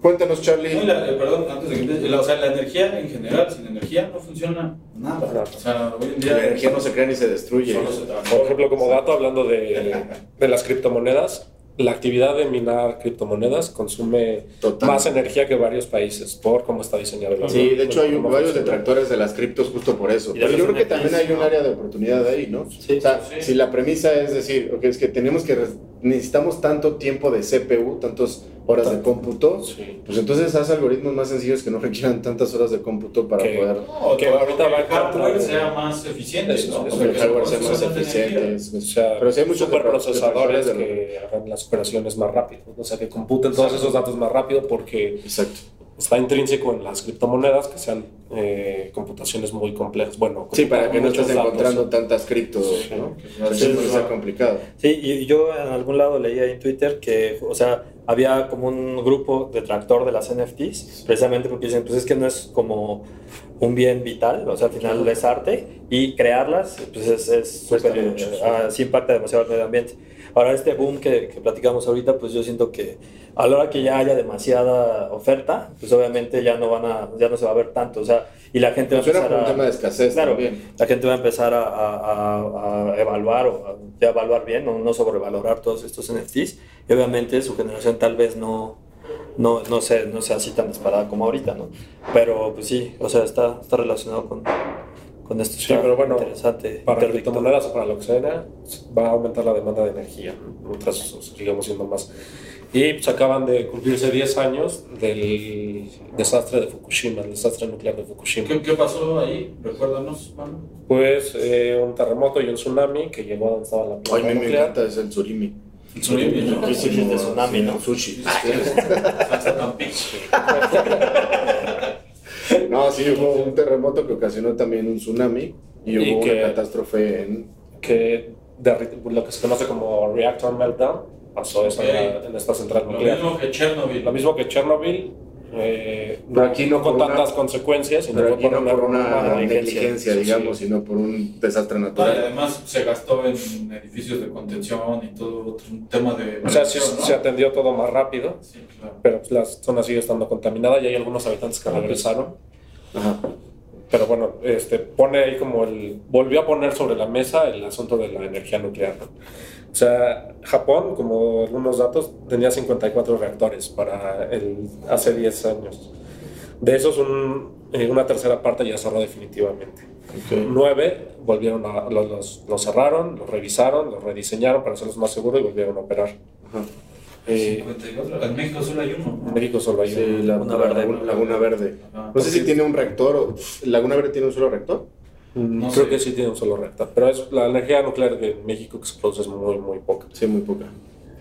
Cuéntanos, Charlie. No, la- eh, perdón, antes de que la- o sea, la energía en general, sin energía no funciona nada. O sea, hoy en día La energía no se crea ni se destruye. solo se. Por ejemplo, como dato, hablando de, de las criptomonedas, la actividad de minar criptomonedas consume Total. más energía que varios países por cómo está diseñado el Sí, de hecho hay varios detractores de las criptos justo por eso. Pero yo creo que también hay un área de oportunidad ahí, ¿no? Sí, o sea, sí. si la premisa es decir, ok, es que tenemos que necesitamos tanto tiempo de CPU, tantas horas de cómputo, Sí. pues entonces haz algoritmos más sencillos que no requieran tantas horas de cómputo para Que- poder No, que ahorita que el hardware sea más eficiente, ¿no? eso, Porque el hardware sea más eficiente. O sea, pero sí hay muchos superprocesadores lo- que hagan las operaciones más rápido. O sea, que computen todos esos datos más rápido porque Exacto. Está intrínseco en las criptomonedas que sean eh, computaciones muy complejas. Bueno, Sí, para que no estés datos. encontrando tantas criptos, Sí. ¿no? Sí, ser complicado. Sí, y yo en algún lado leía en Twitter que, o sea, había como un grupo detractor de las NFTs, precisamente porque dicen, pues es que no es como un bien vital, o sea, al final es arte, y crearlas, pues es, es mucho, sí. ah, sí impacta demasiado al medio ambiente. Ahora este boom que, que platicamos ahorita, pues yo siento que a la hora que ya haya demasiada oferta, pues obviamente ya no van a, ya no se va a ver tanto, o sea, y la gente va a empezar un a, tema de escasez claro, también. la gente va a empezar a, a- a- a evaluar o a, ya evaluar bien, no, no sobrevalorar todos estos NFTs, y obviamente su generación tal vez no, no, no, sea, no sea así tan disparada como ahorita, ¿no? Pero pues sí, o sea, está, está relacionado con, con esto. Sí, pero bueno, interesante. para criptomonedas o para lo que sea, va a aumentar la demanda de energía, mientras sigamos siendo más. Y pues acaban de cumplirse 10 años del desastre de Fukushima, el desastre nuclear de Fukushima. ¿Qué, qué pasó ahí? Recuérdanos, Manu. Pues eh, un terremoto y un tsunami que llegó a donde estaba la Ay, planta me, me nuclear. encanta es el surimi. El tsunami, ¿no? Sí, sí, de tsunami, ¿no? Sushi. No, sí, hubo un terremoto que ocasionó también un tsunami y hubo Y que- una catástrofe en... que lo que se conoce como reactor meltdown pasó eso en, Ok. la- en esta central Lo nuclear. mismo que Chernobyl. Lo mismo que Chernobyl, eh, Pero aquí no con por una- tantas consecuencias, sino Pero aquí no por una una negligencia. digamos, sino por un desastre natural. además se gastó en edificios de contención y todo otro un tema de. O sea, sí, ¿no? se atendió todo más rápido, Sí, claro. pero pues, la zona sigue estando contaminada y hay algunos habitantes que regresaron. Ajá. Pero bueno, este, pone ahí como el. Volvió a poner sobre la mesa el asunto de la energía nuclear. ¿no? O sea, Japón, como algunos datos, tenía 54 reactores para el, hace 10 años. De esos, un- eh, una tercera parte ya cerró definitivamente. Ok. Nueve volvieron a, los, los- los cerraron, los revisaron, los rediseñaron para hacerlos más seguros y volvieron a operar. Ajá. Eh, 54. En México solo hay uno. en México solo hay Sí, uno. la, Laguna la Verde. Laguna, Laguna Verde. No sé si tiene un reactor o... ¿Laguna Verde tiene un solo reactor? No Creo sé. que sí tiene un solo reactor, pero es, la energía nuclear de México que se produce es muy, muy poca. Sí, muy poca.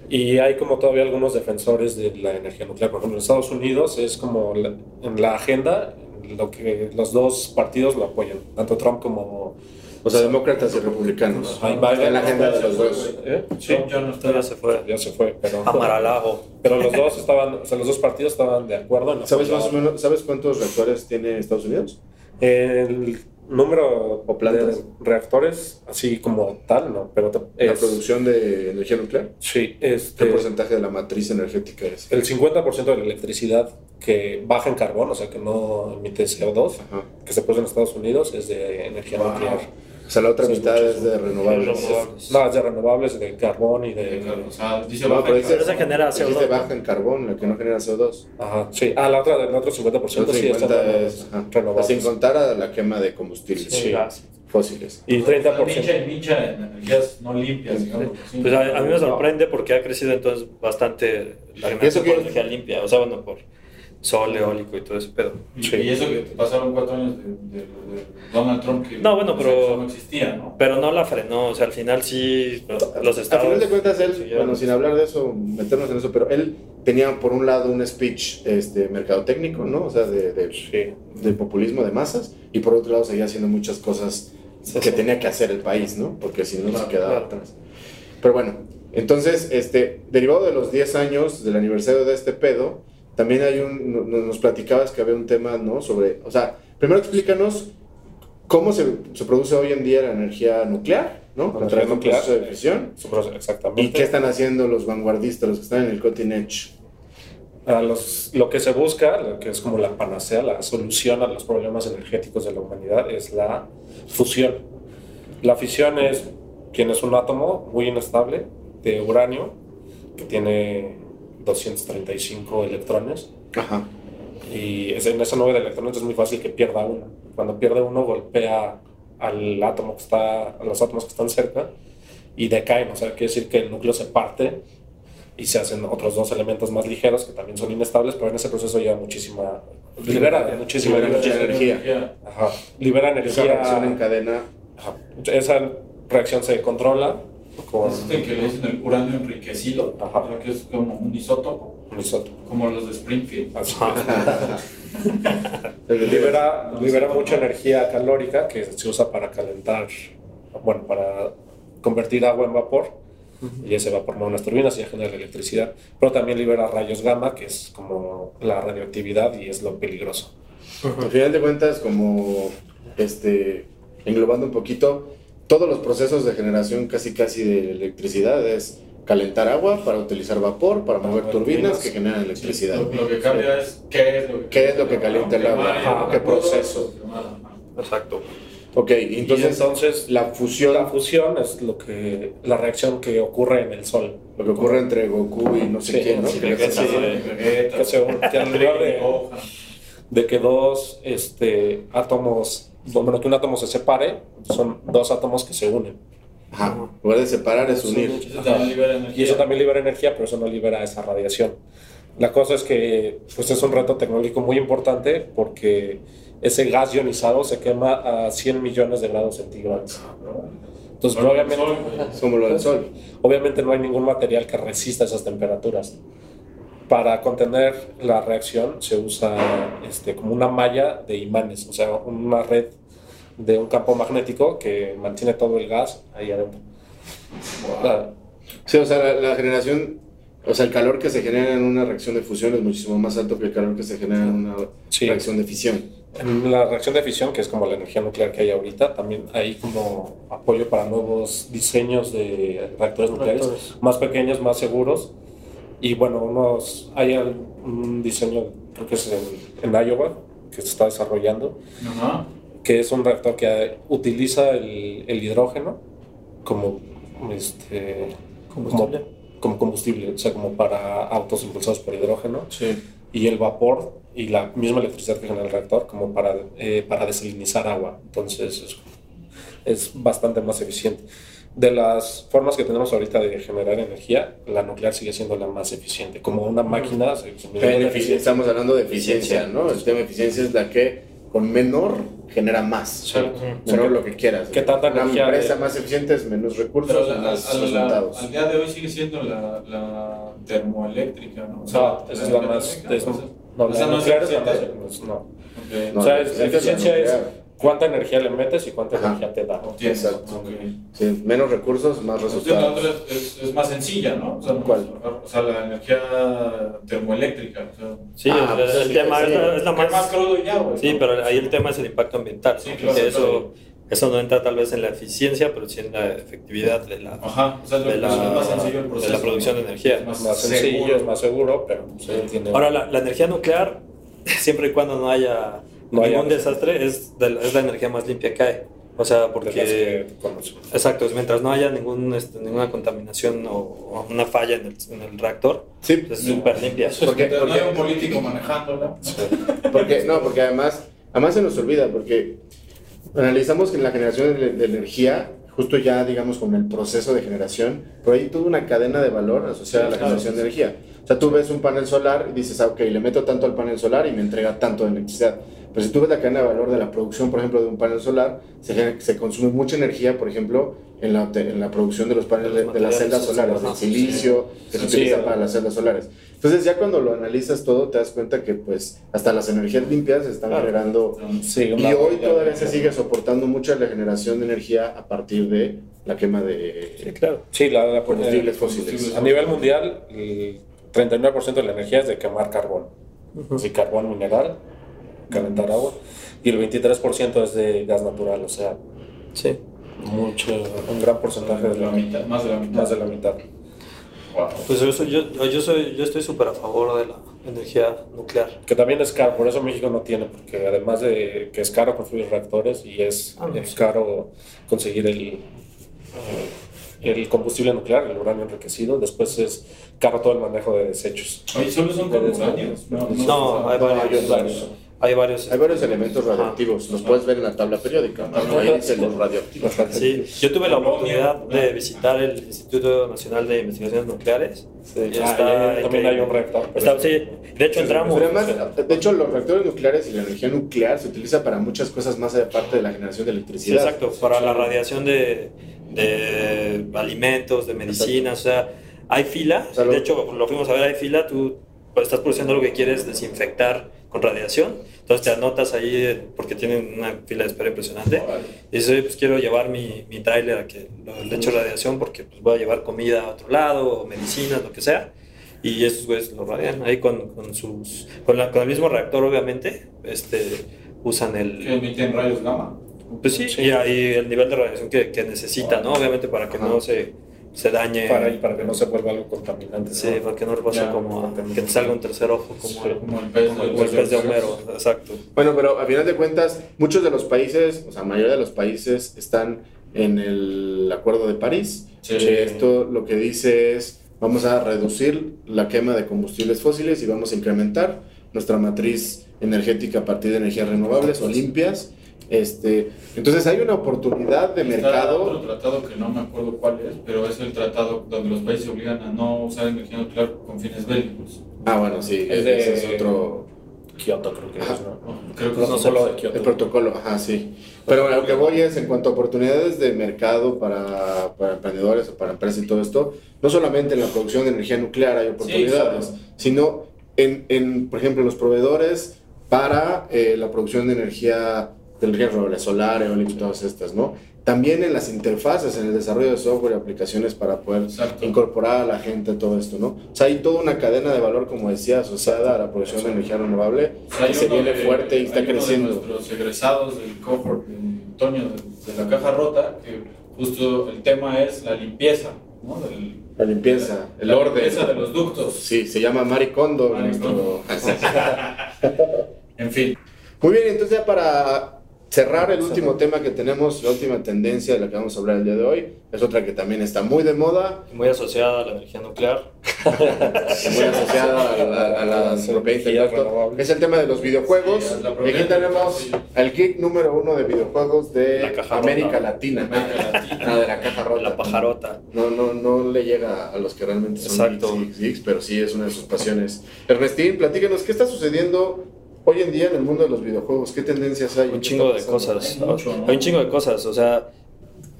Y hay como todavía algunos defensores de la energía nuclear. Por ejemplo, en Estados Unidos es como la- en la agenda lo que los dos partidos lo apoyan, tanto Trump como... O sea, demócratas y republicanos. Ahí Está en la agenda de los dos. ¿Eh? Sí, ya no está. Ya se fue. Ya se fue, pero... A Maralago. Pero los dos estaban, o sea, los dos partidos estaban de acuerdo en ¿Sabes más o menos, ¿sabes cuántos reactores tiene Estados Unidos? El número ¿O plantas? de reactores, así como tal, ¿no? Pero te- La es- producción de energía nuclear. Sí, ¿Qué este, porcentaje de la matriz energética es? el 50% de la electricidad que baja en carbón, o sea, que no emite CO2, Ajá. que se produce en Estados Unidos, es de energía Wow. nuclear. O sea, la otra Sí, mitad muchísimo. es de renovables. Renovables. No, es de renovables, de carbón y Eh, de... claro, O sea, dice No, baja pero en dice, Pero esa genera dijiste CO2, ¿no? baja en carbón, la que no genera CO2. Ajá, sí. Ah, la otra, el otro 50% El otro sí está 50 en es, ajá. renovables. sin contar a la quema de combustibles Sí. gas. fósiles. Y Mincha 30%. y mincha en energías no limpias, digamos. Pues a, a mí me sorprende porque ha crecido entonces bastante la generación por energía limpia, o sea, bueno, por sol eólico y todo ese pedo. Y, Sí. y eso que pasaron cuatro años de, de- de Donald Trump que No, bueno, pero- no existía, ¿no? Pero no la frenó, o sea, al final sí los A estados... final de cuentas, él, bueno, sin hablar de eso, meternos en eso, pero él tenía por un lado un speech este, mercadotécnico, ¿no? O sea, de, de, Sí. de populismo de masas, y por otro lado seguía haciendo muchas cosas Sí, que sí. tenía que hacer el país, ¿no? Porque si no Claro, se quedaba claro. atrás. Pero bueno, entonces, este, derivado de los 10 años del aniversario de este pedo, también hay un, no- no- nos platicabas que había un tema, ¿no? Sobre, o sea, primero explícanos cómo se, se produce hoy en día la energía nuclear, ¿no? Un nuclear. proceso de fisión. Proceso- Exactamente. ¿Y qué están haciendo los vanguardistas, los que están en el cutting edge? a los, lo que se busca, lo que es como la panacea, la solución a los problemas energéticos de la humanidad es la fusión. La fisión es, tienes un átomo muy inestable de uranio que tiene 235 electrones Ajá. y en esa nube de electrones es muy fácil que pierda uno. Cuando pierde uno golpea al átomo que está, a los átomos que están cerca y decaen, o sea, quiere decir que el núcleo se parte y se hacen otros dos elementos más ligeros que también son inestables, pero en ese proceso lleva muchísima, libera muchísima Libera energía. energía. Aja, libera Esa reacción en energía. cadena. Ajá, esa reacción se controla con Es este que le dicen el uranio enriquecido, Ajá. o sea, que es como un isótopo, un isótopo. como los de Springfield. Libera, libera mucha energía calórica que se usa para calentar, bueno, para convertir agua en vapor y ese vapor mueve unas turbinas y ya genera electricidad. Pero también libera rayos gamma, que es como la radioactividad y es lo peligroso. Al final de cuentas, como este, englobando un poquito, todos los procesos de generación casi casi de electricidad es calentar agua, para utilizar vapor, para mover mover turbinas que generan electricidad. Lo, lo que cambia es qué es lo que, ¿Qué es lo que calienta el agua? Qué proceso. Exacto. Ok, Y entonces, entonces la fusión, la fusión es lo que la reacción que ocurre en el sol. lo que ocurre entre Goku y no sé Sí, quién, ¿no? sí, Que que se que en lugar de, de que dos este, átomos, bueno, que un átomo se separe, son dos átomos que se unen. Ajá, en lugar de separar es unir. Eso. Y eso también libera energía, pero eso no libera esa radiación. La cosa es que pues, es un reto tecnológico muy importante porque ese gas ionizado se quema a 100 millones de grados centígrados. Entonces, Bueno, obviamente, como lo del sol. obviamente no hay ningún material que resista esas temperaturas. Para contener la reacción se usa este, como una malla de imanes, o sea, una red de un campo magnético que mantiene todo el gas ahí adentro. La- Sí, o sea, la, la generación, o sea, el calor que se genera en una reacción de fusión es muchísimo más alto que el calor que se genera en una Sí. reacción de fisión. En la reacción de fisión, que es como la energía nuclear que hay ahorita, también hay como apoyo para nuevos diseños de reactores nucleares Reactores. más pequeños, más seguros. Y bueno, unos, hay un diseño, creo que es en, en Iowa, que se está desarrollando, que es un reactor que utiliza el, el hidrógeno como, este, Combustible. como, como combustible, o sea, como para autos impulsados por hidrógeno Sí. y el vapor y la misma electricidad que genera el reactor como para, eh, para desalinizar agua. Entonces es, es bastante más eficiente. De las formas que tenemos ahorita de generar energía, la nuclear sigue siendo la más eficiente. Como una máquina, se- se mide Pero muy efici- eficiente. estamos hablando de eficiencia, ¿no? El tema de eficiencia es la que con menor genera más. Menor lo que quieras. ¿Qué tanta Una energía empresa de- más eficiente es menos recursos, Pero la- más a- a la- resultados. al día de hoy sigue siendo la, la termoeléctrica, ¿no? O No, sea, esa es la más. es- o sea, no, la no es nuclear es la más. no. ok. No, o sea, la eficiencia es cuánta energía le metes y cuánta Ajá. energía te da. Exacto. ok. Sí, menos recursos, más Entonces, la resultados. otra es, es- es más sencilla, ¿no? O sea, ¿Cuál? O sea, la energía termoeléctrica. O sea, Sí, Ah, el, pues el sí, tema sí. es, la, es la es más más... crudo y ya, güey. Sí, ¿no? pero ahí el tema es el impacto ambiental. Sí, ¿no? claro, eso, eso no entra tal vez en la eficiencia, pero sí en la efectividad de la, Ajá, o sea, de la- es más sencillo el de proceso. la producción de energía. Es Es más sencillo, es más seguro, pero. Ahora, la, la energía nuclear, siempre y cuando no haya No ningún desastre, es, de la- es la energía más limpia que hay. O sea, de las porque... que. Exacto, mientras no haya ningún, este, ninguna contaminación o, o una falla en el, en el reactor, Sí, es súper limpia. Porque- no porque- hay un político manejándola. porque, no, porque además, además se nos olvida, porque analizamos que en la generación de, de energía, justo ya digamos con el proceso de generación, pero hay toda una cadena de valor asociada a la claro. generación de energía. O sea, tú ves un panel solar y dices, ah, ok, le meto tanto al panel solar y me entrega tanto de electricidad. Pero si tú ves la cadena de valor de la producción, por ejemplo, de un panel solar, se, se consume mucha energía, por ejemplo, en la, en la producción de los paneles, de, de las celdas solares, del silicio, que se Sí, utiliza sí. para las celdas solares. Entonces, ya cuando lo analizas todo, te das cuenta que, pues, hasta las energías limpias se están Claro. generando. Sí, Y hoy todavía se sigue soportando mucho la generación de energía a partir de la quema de claro. Sí, la, la- combustibles fósiles. A nivel mundial, el 39% de la energía es de quemar carbón. Así, carbón mineral, calentar agua. Y el 23% es de gas natural, o sea, Sí. mucho, un gran porcentaje de la mitad, más de la mitad. Más de la mitad. Wow. Pues yo, soy- yo, yo, soy, yo estoy súper a favor de la energía nuclear. Que también es caro, por eso México no tiene, porque además de que es caro construir reactores y es, Ah, no, es sí. caro conseguir el, el combustible nuclear, el uranio enriquecido, después es caro todo el manejo de desechos. Oye, solo son con uráneos. No, No, hay varios. hay varios. Hay varios. Hay varios elementos radioactivos, los puedes ver en la tabla periódica. ¿no? Ahí dice los radioactivos. Sí, yo tuve la oportunidad de visitar el Instituto Nacional de Investigaciones Nucleares. Y Ah, está también hay un reactor. Está- sí, de hecho entramos. Pero además, de hecho, los reactores nucleares y la energía nuclear se utiliza para muchas cosas más aparte de la generación de Sí, electricidad. exacto, para la radiación de, de alimentos, de medicinas, o sea, hay fila, O sea, lo- de hecho lo fuimos a ver, hay fila, tú pues, estás produciendo lo que quieres desinfectar con radiación, entonces te anotas ahí porque tienen una fila de espera impresionante, y dices, "Oye, pues quiero llevar mi, mi tráiler a que lo, le echo radiación porque pues, voy a llevar comida a otro lado, o medicinas, lo que sea, y estos güeyes lo radian ahí con, con sus, con, la- con el mismo reactor obviamente, este, usan el... Que emiten rayos gamma. Pues sí, y ahí el nivel de radiación que, que necesita, ¿no? Obviamente para que Ajá. no se se dañe. Para, y para que no se vuelva algo contaminante. Sí, para que no pase Ya, como también. que te salga un tercer ojo, como, Sí, el- Como el pez, como el pez de Homero. Exacto. Bueno, pero a final de cuentas, muchos de los países, o sea, la mayoría de los países están en el Acuerdo de París. Sí. que esto lo que dice es, vamos a reducir la quema de combustibles fósiles y vamos a incrementar nuestra matriz energética a partir de energías renovables o limpias. Este, entonces hay una oportunidad de Está mercado. otro tratado que no me acuerdo cuál es, pero es el tratado donde los países se obligan a no usar energía nuclear con fines bélicos. Ah, bueno, sí, Es de- ese es otro Kioto creo que Ajá. es, ¿no? Creo que No, solo de el Kioto. protocolo, ajá, sí. Pero a lo que voy es en cuanto a oportunidades de mercado para, para emprendedores o para empresas y todo esto, no solamente en la producción de energía nuclear hay oportunidades, claro. sino en, en, por ejemplo, los proveedores para eh, la producción de energía, energía renovable, solar, eólica y todas estas, ¿no? También en las interfaces, en el desarrollo de software y aplicaciones para poder Exacto. incorporar a la gente todo esto, ¿no? O sea, hay toda una cadena de valor, como decía, asociada a la producción de energía renovable O sea, que se viene de- fuerte y está hay uno creciendo. De nuestros egresados del cohort de Antonio de, de la caja rota, que justo el tema es la limpieza, ¿no? Del- La limpieza, el la orden. limpieza de los ductos. Sí, se llama Maricondo. Nuestro- En fin, Muy bien, entonces ya para cerrar el último tema que tenemos, la última tendencia de la que vamos a hablar el día de hoy, es otra que también está muy de moda, Muy asociada a la energía nuclear. muy asociada a la, a la Sí, propiedad energía intelectual, renovable. es el tema de los videojuegos. Sí, la y propiedad aquí tenemos al geek número uno de videojuegos de La América. Latina. América Latina. Ah, de la caja rota. La pajarota. No, no, no le llega a los que realmente son Exacto. geeks, geeks, pero sí es una de sus pasiones. Ernestín, platícanos, ¿qué está sucediendo hoy en día en el mundo de los videojuegos? ¿Qué tendencias hay? Un ¿Qué chingo de cosas. Hay mucho, ¿no? Hay un chingo de cosas. O sea,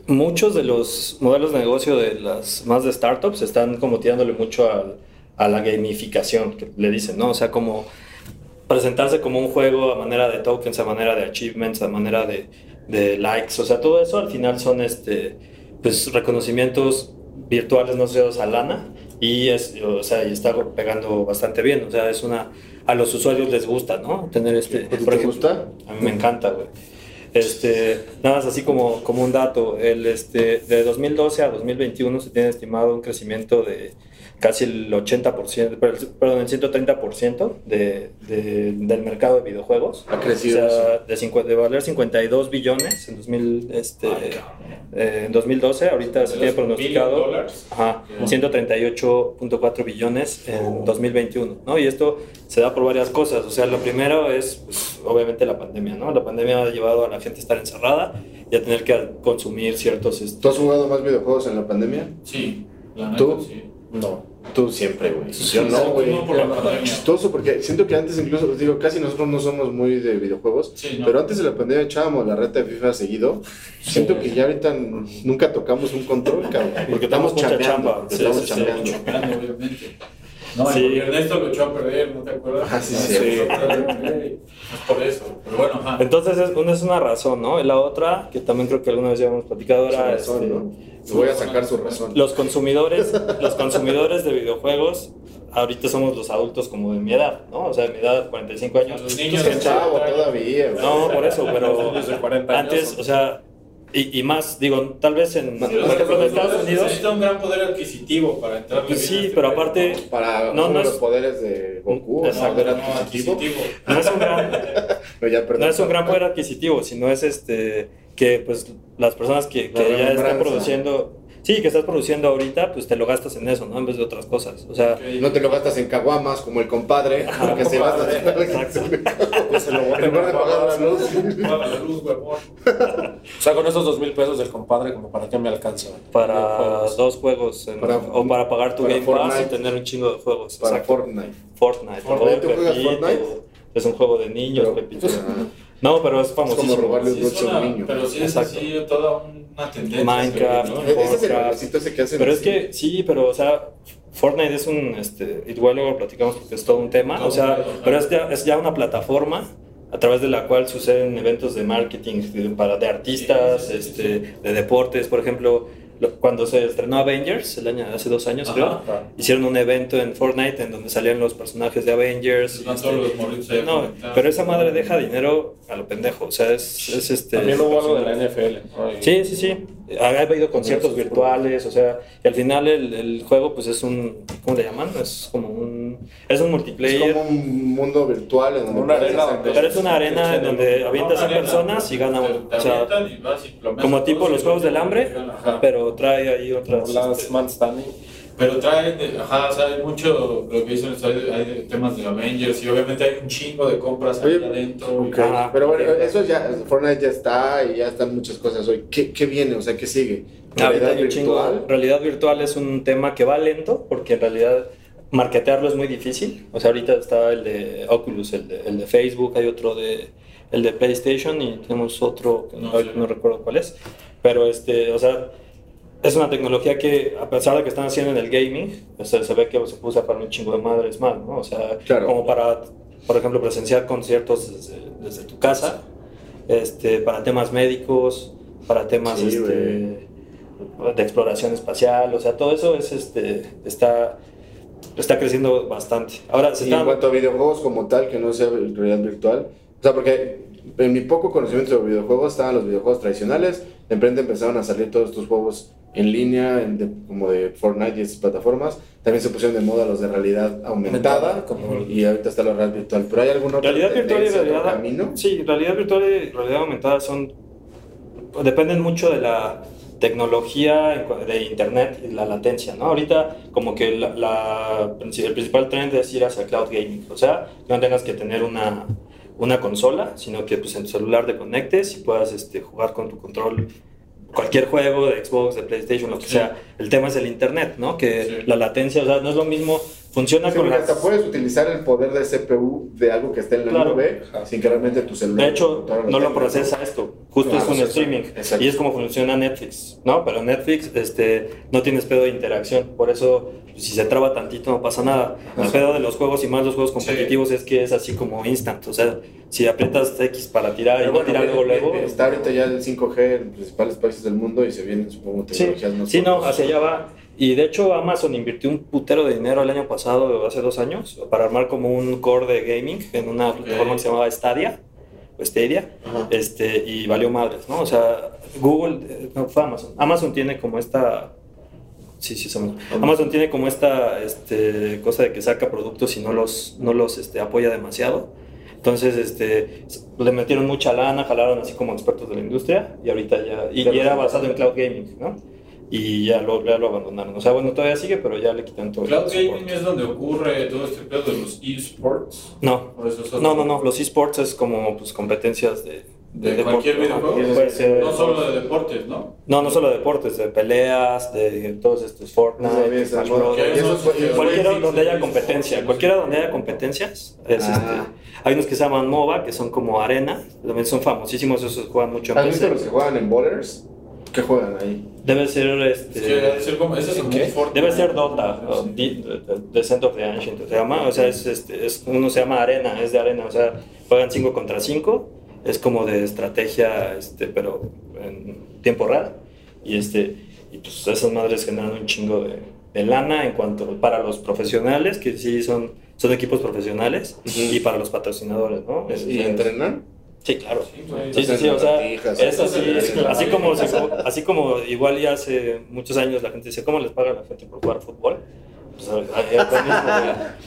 muchos de los modelos de negocio de las más de startups están como tirándole mucho al- a, la gamificación, que le dicen, ¿no? O sea, como presentarse como un juego a manera de tokens, a manera de achievements, a manera de, de likes. O sea, todo eso al final son este, pues, reconocimientos virtuales no asociados a lana y, es, o sea, y está pegando bastante bien. O sea, es una... A los usuarios les gusta, ¿no? Tener este... ¿A ti por te ejemplo, gusta? a mí me encanta, güey. Este, nada más así como, como un dato, el, este, de 2012 a 2021 se tiene estimado un crecimiento de casi el 80%, per- perdón, el 130% de, de- del mercado de videojuegos. Ha crecido O sea, de, cincu- de valer 52 billones en, 2000, este, eh, en 2012, ahorita se tiene pronosticado billion dollars. ajá, Ya. 138.4 billones en 2021, ¿no? Y esto se da por varias cosas. O sea, lo primero es, pues, obviamente, la pandemia, ¿no? La pandemia ha llevado a la gente a estar encerrada y a tener que consumir ciertos... este, ¿Tú has jugado más videojuegos en la pandemia? Sí, la neta, ¿Tú? sí. No. Tú siempre, güey. Sí, Yo sí, no, güey. no por la pandemia. Chistoso, porque siento que antes incluso, digo, casi nosotros no somos muy de videojuegos, Sí, no. pero antes de la pandemia echábamos la reta de FIFA seguido. Siento que ya ahorita nunca tocamos un control, cabrón. Porque mucha chambeando, chamba. porque Sí, estamos sí, sí. chambeando. Obviamente. No, Sí. porque Ernesto lo echó a perder, ¿no te acuerdas? Ah, sí, sí. sí. Es por eso. Pero bueno, ajá. Entonces, es, una es una razón, ¿no? Y la otra, que también creo que alguna vez ya hemos platicado, Su era razón, este, ¿no? Le voy a sacar su razón. los consumidores, los consumidores de videojuegos, ahorita somos los adultos como de mi edad, ¿no? O sea, de mi edad, 45 años. Los niños eres chavo todavía. No, por eso, pero Desde 40 años. antes, o sea, y, y más, digo, tal vez en, Sí, ejemplo, en Estados Unidos, necesita un gran poder adquisitivo para entrar. pues sí, pero aparte, Para No, no los es- poderes de Goku, ¿no? Exacto, poder no, adquisitivo. adquisitivo. no es un gran, Pero ya, perdón. no es un gran poder adquisitivo, sino es este que pues las personas que, que ya están produciendo, sí, que estás produciendo ahorita, pues te lo gastas en eso, ¿no? En vez de otras cosas. O sea, No te lo gastas en caguamas como el compadre, porque se gasta exacto. Pues se lo botan En lugar de pagar la luz. La luz, huevón. O sea, con esos dos mil pesos del compadre, como para qué me alcanza. para Videojuegos. dos juegos en- Para- o para pagar tu para Game Pass y tener un chingo de juegos. para exacto. Fortnite. Fortnite. Fortnite, o ¿tú juegas Fortnite? Es un juego de niños, Pero- Pepito. Ah, No, pero es Es famosísimo. como robarle un es un niño. pero sí es así toda una tendencia. Minecraft, ¿no? Ese es el Fortnite. bailecito ese que hacen. Pero es así. que sí, pero o sea, Fortnite es un, este, igual luego lo platicamos porque es todo un tema, o sea, pero es ya, es ya una plataforma a través de la cual suceden eventos de marketing de- para de artistas, Sí, sí, sí, este, de deportes, por ejemplo, lo- cuando se estrenó Avengers, el año, hace dos años Ajá. creo, Ajá. hicieron un evento en Fortnite en donde salían los personajes de Avengers. Este, no, pero esa madre deja dinero a lo pendejo, o sea, es, es este... También hubo algo de la NFL. Sí, sí, sí. Ha habido conciertos virtuales, o sea, y al final el, el juego pues es un, ¿cómo le llaman? Es como un, es un Es multiplayer. como un mundo virtual en Una arena donde- Pero es una arena en donde avientas a personas y gana uno. O sea, avientan y vas y plomeas como tipo los juegos del hambre, pero trae ahí otras. Last este, Man Standing. Pero trae, de- ajá, o sea, hay mucho, lo que dicen, hay, temas de Avengers y obviamente hay un chingo de compras ahí Oye, adentro. Ok, Ajá. Pero bueno, eso ya, Fortnite ya está y ya están muchas cosas hoy. ¿Qué, qué viene? O sea, ¿qué sigue? ¿Realidad un chingo- virtual? realidad virtual es un tema que va lento porque en realidad marketearlo es muy difícil. O sea, ahorita está el de Oculus, el de, el de Facebook, hay otro de el de PlayStation y tenemos otro que no, No sé. no recuerdo cuál es. Pero este, o sea, es una tecnología que a pesar de que están haciendo en el gaming, o sea, se ve que se usa para un chingo de madres mal, ¿no? O sea, Claro. como para, por ejemplo, presenciar conciertos desde, desde tu casa, este, para temas médicos, para temas Sí, este, de exploración espacial, o sea, todo eso es, este, está, está creciendo bastante. Ahora, se Y en cuanto a videojuegos como tal, que no sea realidad virtual, o sea, porque en mi poco conocimiento de videojuegos estaban los videojuegos tradicionales, de repente empezaron a salir todos estos juegos en línea, en de- como de Fortnite y esas plataformas, también se pusieron de moda los de realidad aumentada, como- y ahorita está la realidad virtual, pero hay alguna otra realidad virtual y realidad, camino. sí, realidad virtual y realidad aumentada son, dependen mucho de la tecnología de internet y la latencia, ¿no? Ahorita como que la, la- el principal trend es ir hacia cloud gaming, o sea, que no tengas que tener una, una consola, sino que pues en tu celular te conectes y puedas este, jugar con tu control cualquier juego de Xbox, de PlayStation, lo que Sí. sea. El tema es el internet, ¿no? Que Sí. la latencia, o sea, no es lo mismo, funciona Sí, con porque las... hasta puedes utilizar el poder de CPU de algo que esté en la Claro. nube sin que realmente tu celular. De hecho, no lo procesa esto. Justo Ah, es un procesa. streaming. Exacto. Y es como funciona Netflix, ¿no? Pero Netflix este, no tienes pedo de interacción. Por eso, pues, si se traba tantito, no pasa nada. El Ajá. pedo de los juegos y más los juegos competitivos es que es así como instant. O sea, si aprietas X para tirar y Pero no bueno, tirar luego, luego. Está ahorita ya el 5G en principales países del mundo y se vienen, supongo, Sí, tecnologías sí, no, fuertes. hacia allá va. Y de hecho Amazon invirtió un putero de dinero el año pasado, hace dos años, para armar como un core de gaming en una plataforma que se llamaba Stadia, o Stadia, Ajá. este, y valió madres, ¿no? O sea, Google, eh, no, fue Amazon. Amazon tiene como esta... Sí, sí, somos. Amazon tiene como esta este, cosa de que saca productos y no los, no los este, apoya demasiado. Entonces, este, le metieron mucha lana, jalaron así como expertos de la industria y ahorita ya, y, y era basado en cloud gaming, ¿no? Y ya lo, ya lo abandonaron. O sea, bueno, todavía sigue, pero ya le quitan todo Cloud Gaming es donde ocurre todo este pedo de los esports. No, no, no, no, los esports es como pues, competencias de, De, cualquier deporte, ¿no? videojuego. Puede ser- No solo de deportes, ¿no? No, no solo de deportes, de peleas, de todos estos Fortnite, está Smash de esos- Cualquiera donde haya competencia, cualquiera donde haya competencias, es Ah. este, hay unos que se llaman MOBA, que son como arena, también son famosísimos, esos juegan mucho en ¿Has visto los que juegan en Bowlers? ¿Qué juegan ahí? Debe ser Es que debe este ser como. Es ¿Qué? Fortnite. debe ser Dota, o Sí. Descent of the Ancient, se llama, o sea, es, este, es, uno se llama arena, es de arena, o sea, juegan 5 contra 5, es como de estrategia, este, pero en tiempo real, y este, y pues esas madres generan un chingo de, de lana en cuanto para los profesionales, que sí son, son equipos profesionales, Ujú. y para los patrocinadores, ¿no? Es- ¿Y es- entrenan? Sí, claro. Sí. Sí, sí, sí, o sea, es así, así como, se- así como igual ya hace muchos años la gente dice, ¿cómo les paga la gente por jugar fútbol? Pues mismo,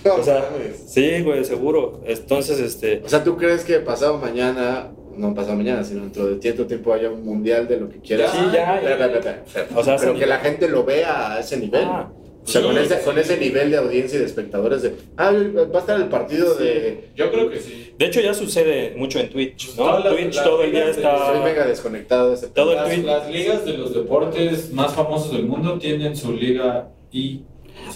güey. O sea, sí, güey, seguro. Entonces, este, O sea, ¿tú crees que pasado mañana, no pasado mañana, sino dentro de cierto tiempo haya un mundial de lo que quieras? Sí, ya, espera. O sea, Pero que la gente lo vea a ese nivel. Ah, o sea, sí, con, ese, sí, con ese sí. nivel de audiencia y de espectadores de, ah, va a estar el partido de... Yo creo que sí. de hecho ya sucede mucho en Twitch, ¿no? Las- Twitch las todo el día está... Soy mega desconectado de ese Todo el Las, tweet- las ligas de los deportes más famosos del mundo tienen su liga y.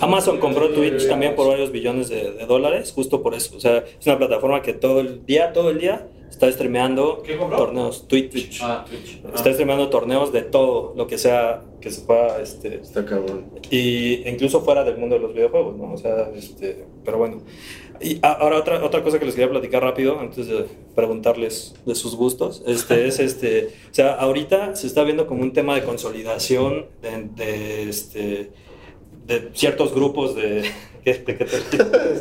Amazon compró Twitch también por varios billones de, de dólares, justo por eso. O sea, es una plataforma que todo el día, todo el día está streameando torneos, Twitch. Ah, Twitch. Está streameando torneos de todo, lo que sea que se pueda, este, Está cabrón. y incluso fuera del mundo de los videojuegos, ¿no? O sea, este, pero bueno. Y ahora otra, otra cosa que les quería platicar rápido, antes de preguntarles de sus gustos, este, es este, o sea, ahorita se está viendo como un tema de consolidación de, de, este, de ciertos grupos de, ¿qué- de, qué te-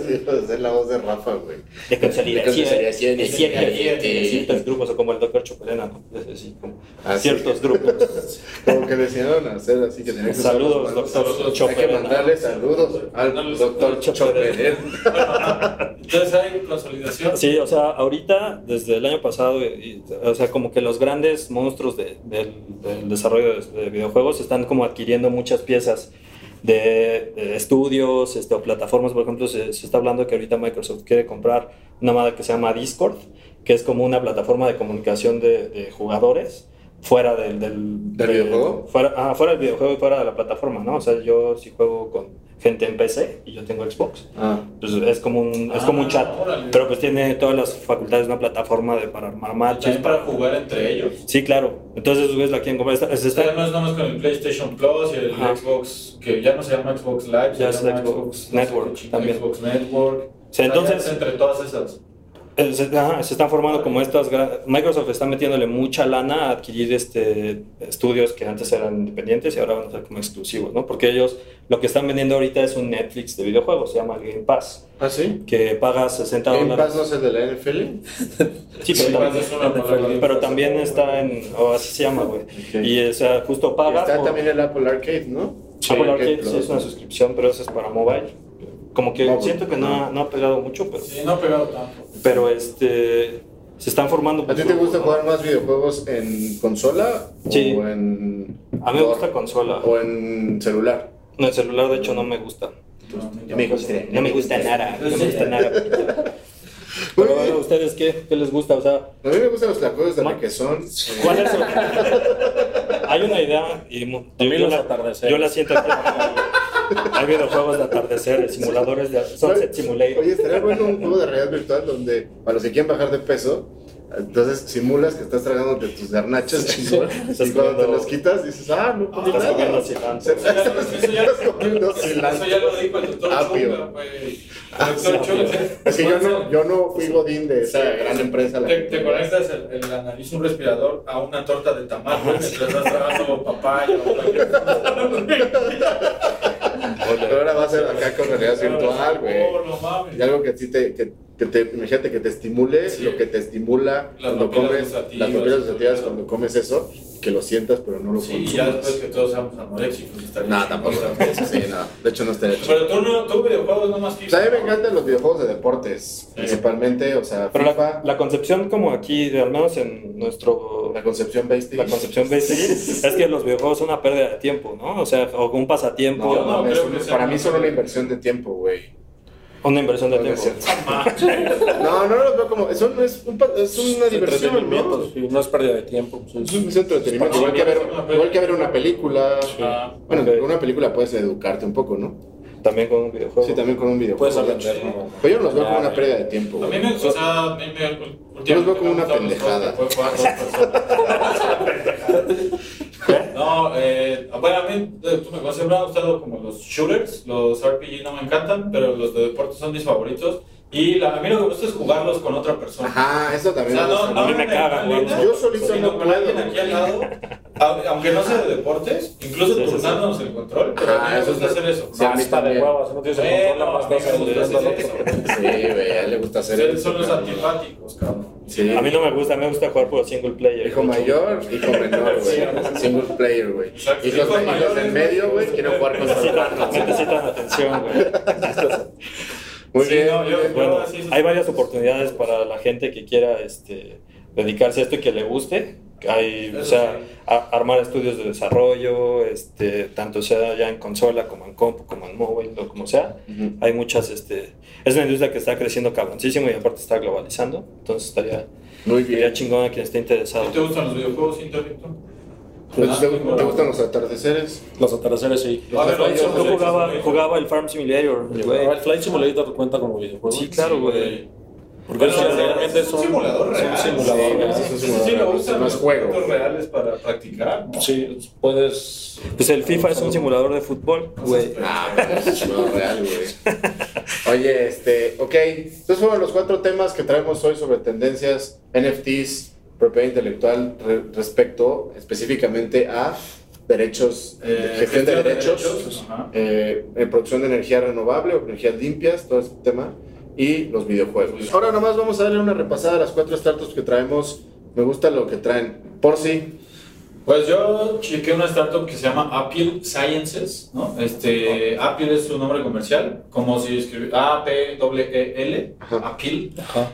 Sí, es la voz de Rafa, güey. de consolidación, De de de ciertos, consolidación. de ciertos grupos, o como el doctor Choperena, ¿no? Es así, como Ah, sí. ciertos grupos. Como que le enseñaron a hacer así que tenían que usar Saludos, doctor Hay que mandarle saludos al doctor Choperena. Entonces hay consolidación. Sí, o sea, ahorita, desde el año pasado, y- o sea, como que los grandes monstruos de- del, del desarrollo de, de videojuegos están como adquiriendo muchas piezas de, de estudios este, o plataformas. Por ejemplo, se, se está hablando que ahorita Microsoft quiere comprar una madre que se llama Discord, que es como una plataforma de comunicación de, de jugadores fuera del, del, ¿Del de- videojuego? Fuera, ah, fuera del videojuego y fuera de la plataforma, ¿no? O sea, yo si juego con gente en PC y yo tengo Xbox, Ah, pues es como un, es como un Ah, chat, órale. pero pues tiene todas las facultades de una plataforma de, para armar matches. También para jugar entre ellos. Sí, claro. Entonces, güeyes la quieren comprar. Está- se O sea, no es nomás con el PlayStation Plus y el Ajá. Xbox, que ya no se llama Xbox Live, Ya se es llama Xbox no sé Network qué también. Xbox Network. O sea, entonces- es entre todas esas. Eh, se, ajá, se están formando como estas. Microsoft está metiéndole mucha lana a adquirir este, estudios que antes eran independientes y ahora van a ser como exclusivos, ¿no? Porque ellos lo que están vendiendo ahorita es un Netflix de videojuegos, se llama Game Pass, ¿Ah, sí? que paga 60 ¿Game dólares. Pass no es el de la NFL? Sí, Sí, pero, Pass es una palabra. pero también está en. O así se llama, güey. Y, o sea, justo paga. Está por- también el Apple Arcade, ¿no? Apple Arcade Plus. sí es una suscripción, pero eso es para mobile. Como que siento que no ha, no ha pegado mucho, pero, Sí, no ha pegado tanto. Pero este se están formando. ¿A ti te gusta jugar más videojuegos en consola Sí. o en A mí me gusta consola. o en celular? No, el celular de hecho no me gusta. No, me gusta. No me gusta nada. No me gusta nada. Pero bueno, ¿ustedes qué? ¿Qué les gusta? O sea, A mí me gustan los tacos de Ma- requesón. eh, ¿cuál es? Hay una idea y A yo, los la, yo la siento aquí. Hay videojuegos de atardecer, simuladores de Sunset Simulator. Oye, estaría bueno un juego de realidad virtual donde, para los que quieren bajar de peso, entonces simulas que estás tragándote tus garnachos chingón, Estás y cuando te los quitas dices, ah, no comí Estás nada. comiendo cilantro. Eso ya- Estás comiendo Eso cilantro. ya lo dijo el doctor Apio. Ah. Es que yo no, yo no fui godín de esa Sí. gran empresa. Te, conectas el, el- nariz, un respirador, a una torta de tamal, güey, mientras estás tragando papaya o Pero ahora va a ser acá con realidad virtual, güey. No mames. Y algo que a ti te, que, te, imagínate que te estimule Sí. lo que te estimula Las cuando comes, las papilas gustativas cuando comes eso, que lo sientas pero no lo Sí, consumas. ya después que todos seamos anoréxicos. No, chido. tampoco. Sí, no. De hecho no estaría chido. Pero tú, no, tú videojuegos no más O sea, a mí me encantan los videojuegos de deportes, principalmente, o sea, Pero FIFA, la, la concepción como aquí, de, al menos en nuestro la concepción basic. la concepción basic es que los videojuegos son una pérdida de tiempo, ¿no? O sea, o un pasatiempo, No, no que sea para mí son una inversión de tiempo, güey. Una inversión de No, no es tiempo. cierto. No, no los veo como. Eso no es, un, es una diversión, ¿no? sí, no es pérdida de tiempo. sí, Es un centro de entretenimiento, igual que, ver, igual que ver una película. Ah, Bueno, una película puedes educarte un poco, ¿no? También con un videojuego. Sí, también con un videojuego. Puedes aprender. Sí. Pero yo no los veo como una pérdida de tiempo. A mí me, o sea, a mí me, Yo los veo como una pendejada. No, eh, bueno, a mí, eh, tú me conoces, me han gustado como los shooters, los RPG no me encantan, pero los de deportes son mis favoritos. Y la, a mí lo que me gusta es jugarlos con otra persona. Ajá, eso O también. sea, me no, no a mí me caga en jugar línea, Yo solito no con alguien puedo. aquí al lado, a- aunque no sea de deportes, incluso Sí, sí, sí. turnándonos el control, pero a Ajá, mí me eso gusta hacer eso. Sí, a mí Está de también. huevos, no tienes el Eh, control, no, más a me gusta hacer otro. eso. Sí, güey, a él le gusta hacer eso. son los antipáticos, cabrón. Sí. A mí no me gusta, me gusta jugar por single player. Hijo mayor, hijo menor, güey. Single player, güey. Hijos, Hijos en medio, güey, quieren en jugar con necesitan atención, güey. Muy Sí, bien. no, muy yo- bien. Bueno, hay varias oportunidades para la gente que quiera este, dedicarse a esto y que le guste. Hay, o sea, a- armar estudios de desarrollo, este, tanto sea ya en consola como en compu, como en móvil o como sea. Hay muchas, este, es una industria que está creciendo cabroncísimo y aparte está globalizando. Entonces estaría, Muy estaría bien. chingón a quien esté interesado. ¿Te gustan los videojuegos, Intervictor? Pues, ¿Te, te gustan los atardeceres? Los atardeceres sí. A ver, Flight yo- jugaba, jugaba el Farm Simulator, el Flight Simulator cuenta como videojuego. Sí, claro, güey. Porque Bueno, realmente es un simulador es un real. simulador Sí, real. sí, sí, Sí, sí, lo usan No es los juego. juegos reales para practicar, ¿no? Sí, puedes. Pues el FIFA es un simulador de fútbol, güey. Ah, pero es no real, güey. Oye, este, ok. Estos fueron los cuatro temas que traemos hoy sobre tendencias, NFTs, propiedad intelectual re- respecto específicamente a derechos, Eh, gestión de gestión de derechos, eh, en producción de energía renovable o energías limpias, todo este tema, y los videojuegos. Ahora nomás vamos a darle una repasada a las cuatro startups que traemos. Me gusta lo que traen. Por si, Pues yo chequé una startup que se llama Apple Sciences, ¿no? Este, Apple es su nombre comercial, como si escribiera A-P-E-L, Ajá. Apple.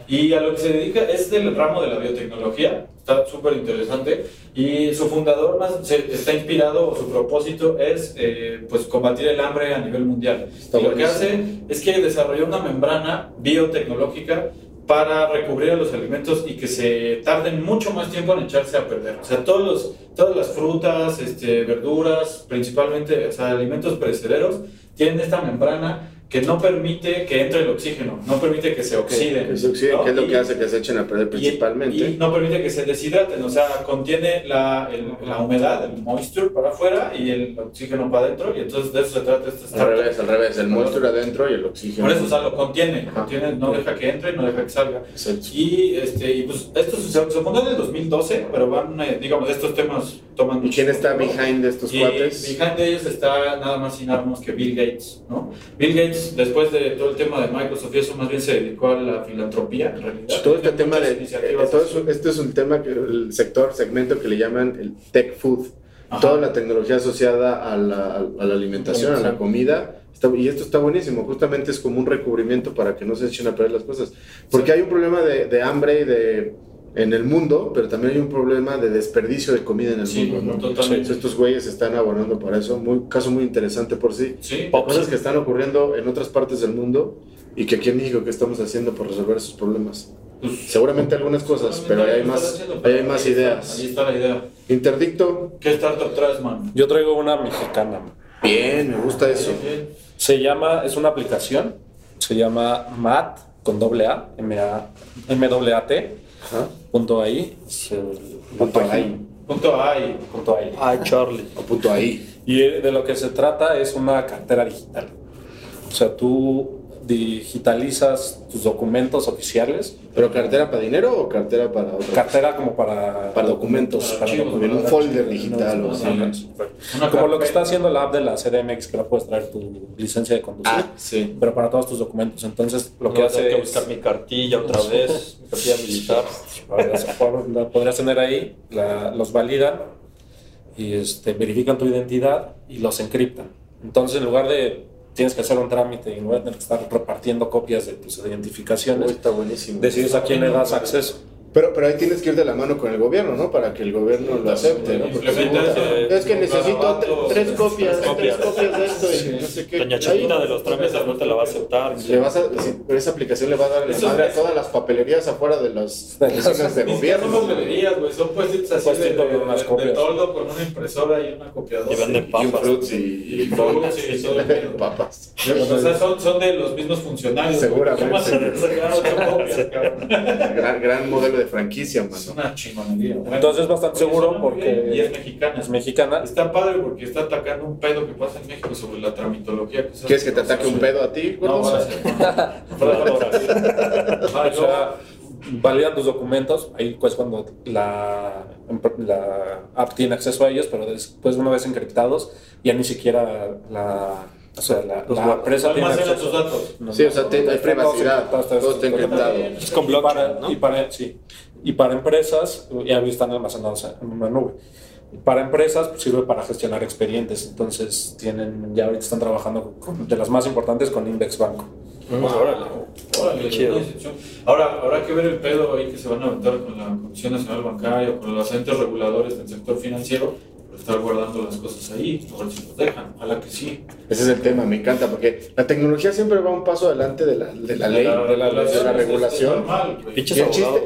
Y a lo que se dedica es del ramo de la biotecnología, está súper interesante. Y su fundador más se- está inspirado, o su propósito es eh, pues combatir el hambre a nivel mundial. Y lo que hace es que desarrolló una membrana biotecnológica para recubrir los alimentos y que se tarden mucho más tiempo en echarse a perder. O sea, todos los, todas las frutas, este, verduras, principalmente o sea, alimentos perecederos, tienen esta membrana que no permite que entre el oxígeno, no permite que se oxiden. que se oxiden, ¿no? que es lo Y- que hace que se echen a perder y- principalmente. Y, no permite que se deshidraten, o sea, contiene la, el- la humedad, el moisture para afuera y el oxígeno para adentro, y entonces de eso se trata esta al startup. revés, al revés. El monstruo adentro y el oxígeno. Por eso, o sea, lo contiene, contiene, no deja que entre, no deja que salga. Exacto. Y, este, y pues esto se, se fundó en el 2012, pero van, eh, digamos, estos temas toman ¿Y quién está behind de estos Y cuates? behind de ellos está nada más y nada menos que Bill Gates, ¿no? Bill Gates, después de todo el tema de Microsoft y eso, más bien se dedicó a la filantropía, en realidad. Todo este tema de. eh, todo eso- este es un tema que el sector, segmento que le llaman el tech food. Ajá. Toda la tecnología asociada a la, a la alimentación, a la comida. y esto está buenísimo. Justamente es como un recubrimiento para que no se echen a perder las cosas. Porque hay un problema de, de hambre y de, en el mundo, pero también hay un problema de desperdicio de comida en el Sí, mundo. ¿no? totalmente. Entonces, estos güeyes están abonando para eso. Muy, caso muy interesante por sí. Sí, Cosas que están ocurriendo en otras partes del mundo y que aquí en México, ¿qué estamos haciendo por resolver esos problemas? pues, Seguramente algunas cosas, pero ahí hay más, ahí hay más ahí está, ideas. Ahí está la idea. Interdicto, ¿Qué startup traes, man? Yo traigo una mexicana. bien, me gusta eso. Bien, bien. Se llama, es una aplicación, se llama MAT con doble A, M A M A T Ajá. punto ahí. Punto ahí, Punto A y Punto ahí. Ay, Charlie. o punto ahí. Y de lo que se trata es una cartera digital. O sea, tú digitalizas tus documentos oficiales, ¿Pero cartera para dinero o cartera para otra cosa? cartera como para, Para documentos, para archivos, documentos. en un folder digital o así. Como lo que está haciendo la app de la CDMX, que no puedes traer tu licencia de conducir, Ah, sí. pero para todos tus documentos. Entonces, lo que hace que es... buscar mi cartilla otra vez, mi cartilla militar. Podrías, la podrías tener ahí, la- los validan y este, verifican tu identidad y los encriptan. Entonces, en lugar de tienes que hacer un trámite y en lugar de tener que estar repartiendo copias de tus Uy, identificaciones, está buenísimo. decides a quién le das acceso. Pero, pero ahí tienes que ir de la mano con el gobierno, ¿no? Para que el gobierno lo acepte, ¿no? Porque no, ese- es que necesito tres copias, tres copias. de esto y no sé qué. Doña Chapita de los trámites no te la va a aceptar. Le vas a, si- pero esa aplicación le va a dar la madre a todas las papelerías afuera de las oficinas de Ni siquiera son gobierno. papelerías, güey, son puestitos así de, de, toldo con una impresora y una copiadora. Y venden papas. y, fruits y papas. O sea, son, son de los mismos funcionarios. Seguramente. Gran modelo de franquicia, Es mano. una chingonería. Bueno, Entonces es bastante seguro porque Y es mexicana. es mexicana. Está padre porque está atacando un pedo que pasa en México sobre la tramitología. Que ¿Quieres que te ataque un pedo a ti? No, gracias. De O sea, validan tus documentos, ahí pues cuando la, la app tiene acceso a ellos, pero después una vez encriptados, ya ni siquiera la, o sea, la, la guarda- empresa tiene almacena acceso. tus datos. No, Sí, o sea, te- hay está todo privacidad, encriptado, está- todo está encriptado. Es con Y blockchain, para, ¿no? y para- sí. Y para empresas, ya están almacenados en una nube. Para empresas pues, sirve para gestionar expedientes, entonces tienen, ya ahorita están trabajando con- de las más importantes con Index Banco. Órale, Qué chido. Ahora, habrá que ver el pedo ahí que se van a aventar con la Comisión Nacional Bancaria o con los entes reguladores del sector financiero estar guardando las cosas ahí, a ver si los dejan. Ojalá que sí. Ese es el tema, me encanta, porque la tecnología siempre va un paso adelante de la, de la ley, de la, de la regulación.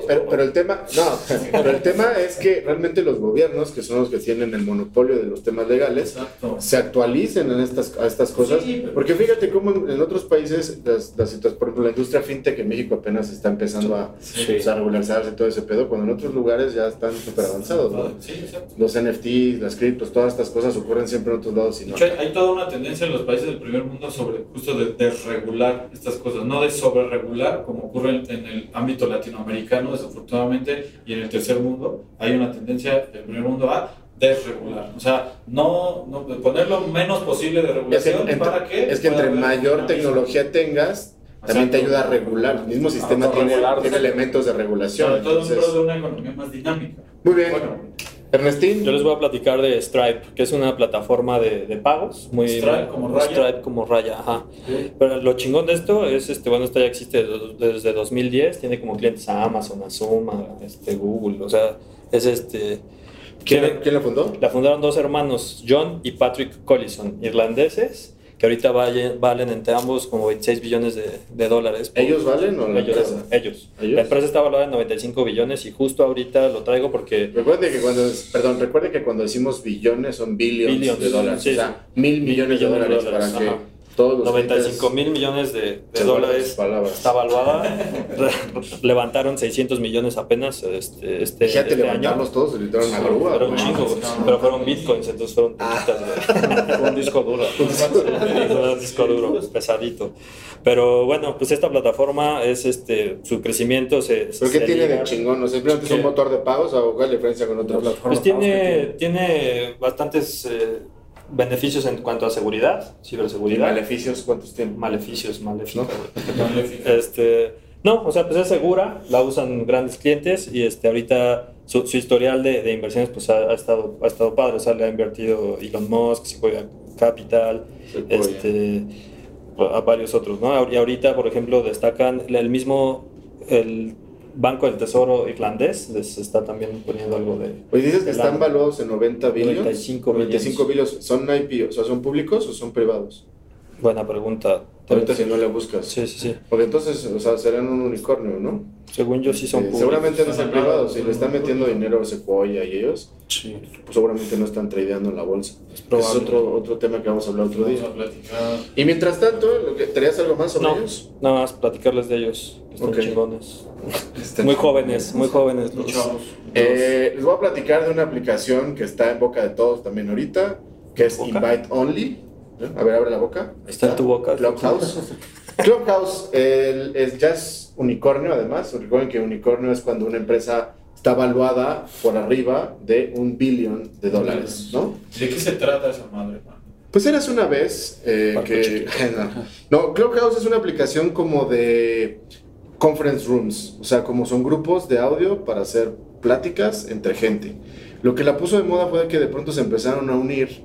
pero, pero el tema, no, pero el tema es que realmente los gobiernos, que son los que tienen el monopolio de los temas legales, Exacto. se actualicen en estas, a estas cosas. Sí, pero- Porque fíjate cómo en, en otros países, las, las por ejemplo, la industria fintech en México apenas está empezando a, Sí. pues, a regularizarse todo ese pedo, cuando en otros lugares ya están súper avanzados. ¿no? Sí. Los NFTs, las criptos, todas estas cosas ocurren siempre en otros lados. Y no. hay, hay toda una tendencia en los países del primer mundo sobre justo de desregular estas cosas, no de sobreregular como ocurre en, en el ámbito latinoamericano, desafortunadamente, y en el tercer mundo hay una tendencia del primer mundo a desregular. O sea, no, no poner lo menos posible de Es que, regulación entre, para que. es que entre mayor tecnología tengas, también te ayuda a regular. El mismo sistema tiene, tiene elementos de regulación. Sobre todo en entonces- pro de una economía más dinámica. Muy bien. Bueno, Ernestín, Yo les voy a platicar de Stripe, que es una plataforma de, de pagos. Muy, Stripe como raya. Stripe como raya, ajá. Pero lo chingón de esto es, este, bueno, esto ya existe desde 2010, tiene como clientes a Amazon, a este, Google, o sea, es este... ¿quién, quién la fundó? la fundaron dos hermanos, John y Patrick Collison, irlandeses, que ahorita valen, valen entre ambos como 26 billones de, de dólares. por- ¿Ellos valen o la ellos, empresa? ellos. ¿Ellos? La empresa está valorada en 95 billones y justo ahorita lo traigo porque Recuerde que cuando, perdón, recuerde que cuando decimos billones son billions, Billions, de dólares, sí, o sea, mil millones de millones de dólares, dólares, para que ajá. Todos los 95 clientes mil millones de, dólares está valuada. Levantaron 600 millones apenas este, este, Fíjate, este año. todos, se literal una grúa. Fueron un güey. chingo, güey. pero fueron bitcoins, entonces fueron güey. Fue un disco duro. Un disco duro, pesadito. Pero bueno, pues esta plataforma es este, su crecimiento se. ¿Pero qué tiene de chingón? ¿O simplemente es un motor de pagos o cuál es la diferencia con otros? Pues tiene, tiene bastantes eh, beneficios en cuanto a seguridad, ¿Y ciberseguridad. maleficios cuántos tiene? Maleficios. Maléfica. Este, no, o sea, pues es segura, la usan grandes clientes y este, ahorita su, su historial de, de inversiones pues ha, ha estado, ha estado padre, o sea, le ha invertido Elon Musk, Sequoia Capital, Sequoia. este, a varios otros, ¿no? Y ahorita, por ejemplo, destacan el mismo, el Banco del Tesoro irlandés, les está también poniendo algo de... Pues dices que están valuados en 90 billions. 95 95 billions. ¿Son IP, o sea, son públicos o son privados? Buena pregunta. Ahorita si no le buscas. Sí, sí, sí. Porque entonces, o sea, serán un unicornio, ¿no? Según yo sí son Eh, públicos. seguramente ser Son privados. Si le están metiendo dinero a Sequoia y ellos, Sí. pues seguramente no están tradeando en la bolsa. Es probable. otro, otro tema que vamos a hablar otro Vamos día. a platicar. Y mientras tanto, ¿tenías algo más sobre No, ellos? nada más platicarles de ellos. Están chingones. Muy jóvenes, muy jóvenes. los- Chavos. Eh, les voy a platicar de una aplicación que está en boca de todos también ahorita, que es ¿Boca? Invite Only. A ver, abre la boca. Ahí Está en tu boca. Clubhouse. Clubhouse el- es, ya es unicornio, además. Recuerden que unicornio es cuando una empresa está valuada por arriba de un billón de dólares, ¿no? ¿De qué se trata esa madre, man? Pues eras una vez eh, que... No, Clubhouse es una aplicación como de conference rooms, o sea, como son grupos de audio para hacer pláticas entre gente. Lo que la puso de moda fue que de pronto se empezaron a unir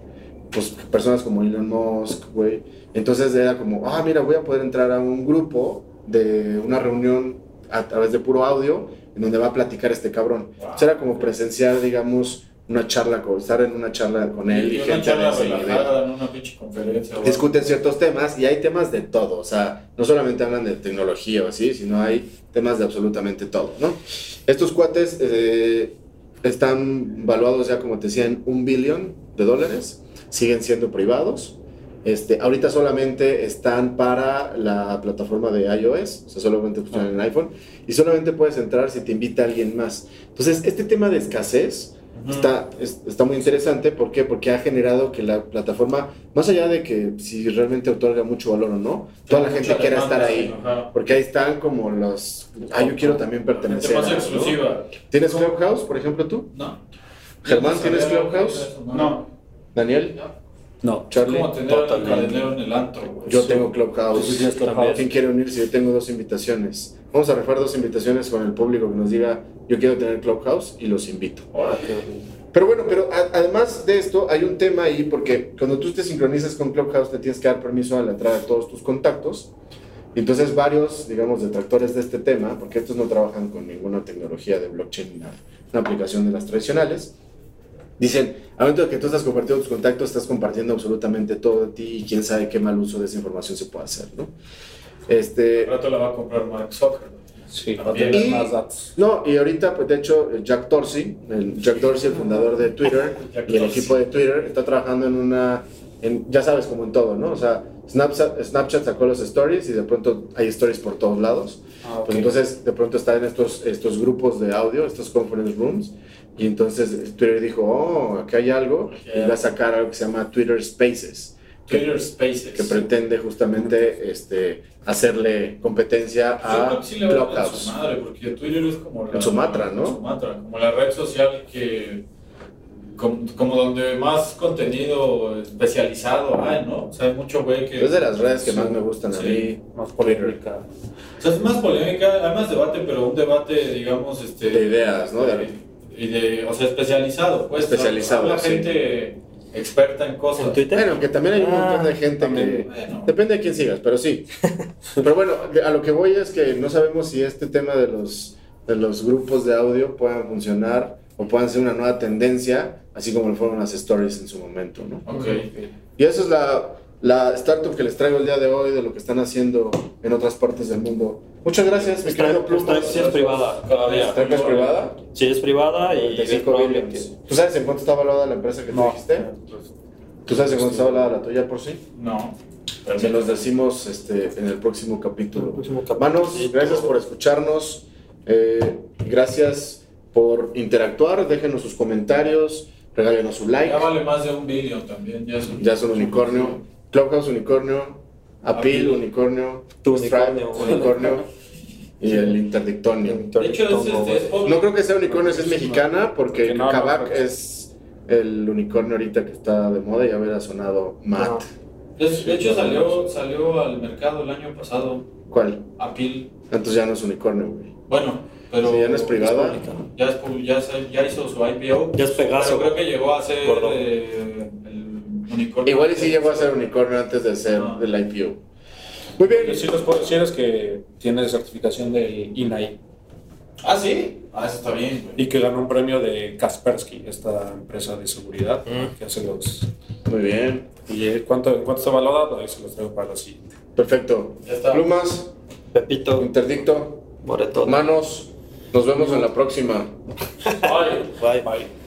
pues, personas como Elon Musk, güey. Entonces era como, ah, mira, voy a poder entrar a un grupo de una reunión a través de puro audio en donde va a platicar este cabrón. Entonces era como presenciar, digamos, una charla, estar en una charla con él y, Y una gente de charla nivel relajada en una pinche conferencia. discuten ciertos temas y hay temas de todo, o sea, no solamente hablan de tecnología o así, sino hay temas de absolutamente todo, ¿no? Estos cuates eh, están valuados ya, como te decía, en un billón de dólares, siguen siendo privados. Este, ahorita solamente están para la plataforma de iOS, o sea, solamente funcionan en iPhone, y solamente puedes entrar si te invita alguien más. Entonces, este tema de escasez, está, es- está muy interesante. ¿Por qué? Porque ha generado que la plataforma, más allá de que si realmente otorga mucho valor o no, toda la gente quiera estar ahí. ajá. Porque ahí están como los. Ah, yo quiero también pertenecer. más a, ¿no? exclusiva. ¿Tienes Clubhouse, por ejemplo, tú? No. Germán, ¿tienes Clubhouse? No. Daniel, No. Charlie. como tener Totalmente. cadenero en el antro, güey. Yo tengo Clubhouse. Tú sí tienes Clubhouse. ¿Quién quiere unirse? Yo tengo dos invitaciones. Vamos a rifar dos invitaciones con el público que nos diga, yo quiero tener Clubhouse y los invito. Pero bueno, pero a- además de esto, hay un tema ahí, porque cuando tú te sincronizas con Clubhouse, te tienes que dar permiso a la entrada de todos tus contactos. Y entonces varios, digamos, detractores de este tema, porque estos no trabajan con ninguna tecnología de blockchain ni nada, una aplicación de las tradicionales, dicen, al momento de que tú estás compartiendo tus contactos, estás compartiendo absolutamente todo de ti y quién sabe qué mal uso de esa información se puede hacer, ¿no? Este, rato la va a comprar Mark Zuckerberg. Sí, para tener Y- más datos. No, y ahorita, pues de hecho, Jack Dorsey, el Jack Dorsey, el fundador de Twitter, y el equipo de Twitter, está trabajando en una, en, ya sabes, como en todo, ¿no? O sea, Snapchat, Snapchat sacó los stories y de pronto hay stories por todos lados. Ah, ok. Pues entonces, de pronto están estos, estos grupos de audio, estos conference rooms, y entonces Twitter dijo, oh, aquí hay algo, y va a sacar algo que se llama Twitter Spaces, que, Twitter Spaces. que pretende justamente este, hacerle competencia a que sí a Clubhouse. su madre, porque Twitter es como la... En Sumatra, ¿no? en Sumatra, como la red social que como, como donde más contenido especializado hay, ¿no? O sea, hay mucho güey que... Es de las redes que más me gustan a Sí. mí. Más polémica. O sea, es más polémica, hay más debate, pero un debate, digamos, este... De ideas, ¿no? de- y de, o sea, especializado, pues. Especializado, sí. gente experta en cosas. ¿En Twitter? Bueno, que también hay un Ah, montón de gente también. que... Bueno. Depende de quién sigas, pero sí. Pero bueno, a lo que voy es que no sabemos si este tema de los, de los grupos de audio puedan funcionar o puedan ser una nueva tendencia, así como lo fueron las stories en su momento, ¿no? Ok. Y esa es la, la startup que les traigo el día de hoy, de lo que están haciendo en otras partes del mundo. Muchas gracias, mi querido Plumas. Sí es privada. Todavía. ¿Startup es privada? Sí, es privada y es 95 probable billions. que... ¿Tú sabes en cuánto está valorada la empresa que tú dijiste? ¿Tú sabes en cuánto está valorada la tuya por sí? No. Se los decimos este, en el próximo capítulo. El próximo capítulo. Manos, Sí, gracias todo. por escucharnos. eh, gracias por interactuar. Déjenos sus comentarios. Regálenos su like. Ya vale más de un billón también. Ya es un, Ya es un unicornio. Clubhouse unicornio. Apil unicornio. Tu unicornio. unicornio. Y el interdictonio. De hecho, es, este, es. No creo que sea unicornio, es mexicana, porque Que no, que- es el unicornio ahorita que está de moda y hubiera sonado Matt. Es- de hecho, salió, salió al mercado el año pasado. ¿Cuál? Apil. Entonces ya no es unicornio, güey. Bueno, pero. Si ya no es privada. Ya, ya, ya hizo su IPO. Ya es Pegaso. Pero creo que llegó a ser eh, el unicornio. Igual y sí llegó a ser unicornio antes de ser Ah. del IPO. Muy bien. Que sí les puedo decir es que tiene certificación del INAI Ah, sí. Ah, eso está bien, güey. y que ganó un premio de Kaspersky, esta empresa de seguridad Mm. que hace los... Muy bien. ¿Y cuánto, cuánto está valorado? Ahí se los traigo para la siguiente. Perfecto. Ya está. Plumas, Pepito, interdicto, Moretón. manos. Nos vemos en la próxima. Bye. Bye. Bye.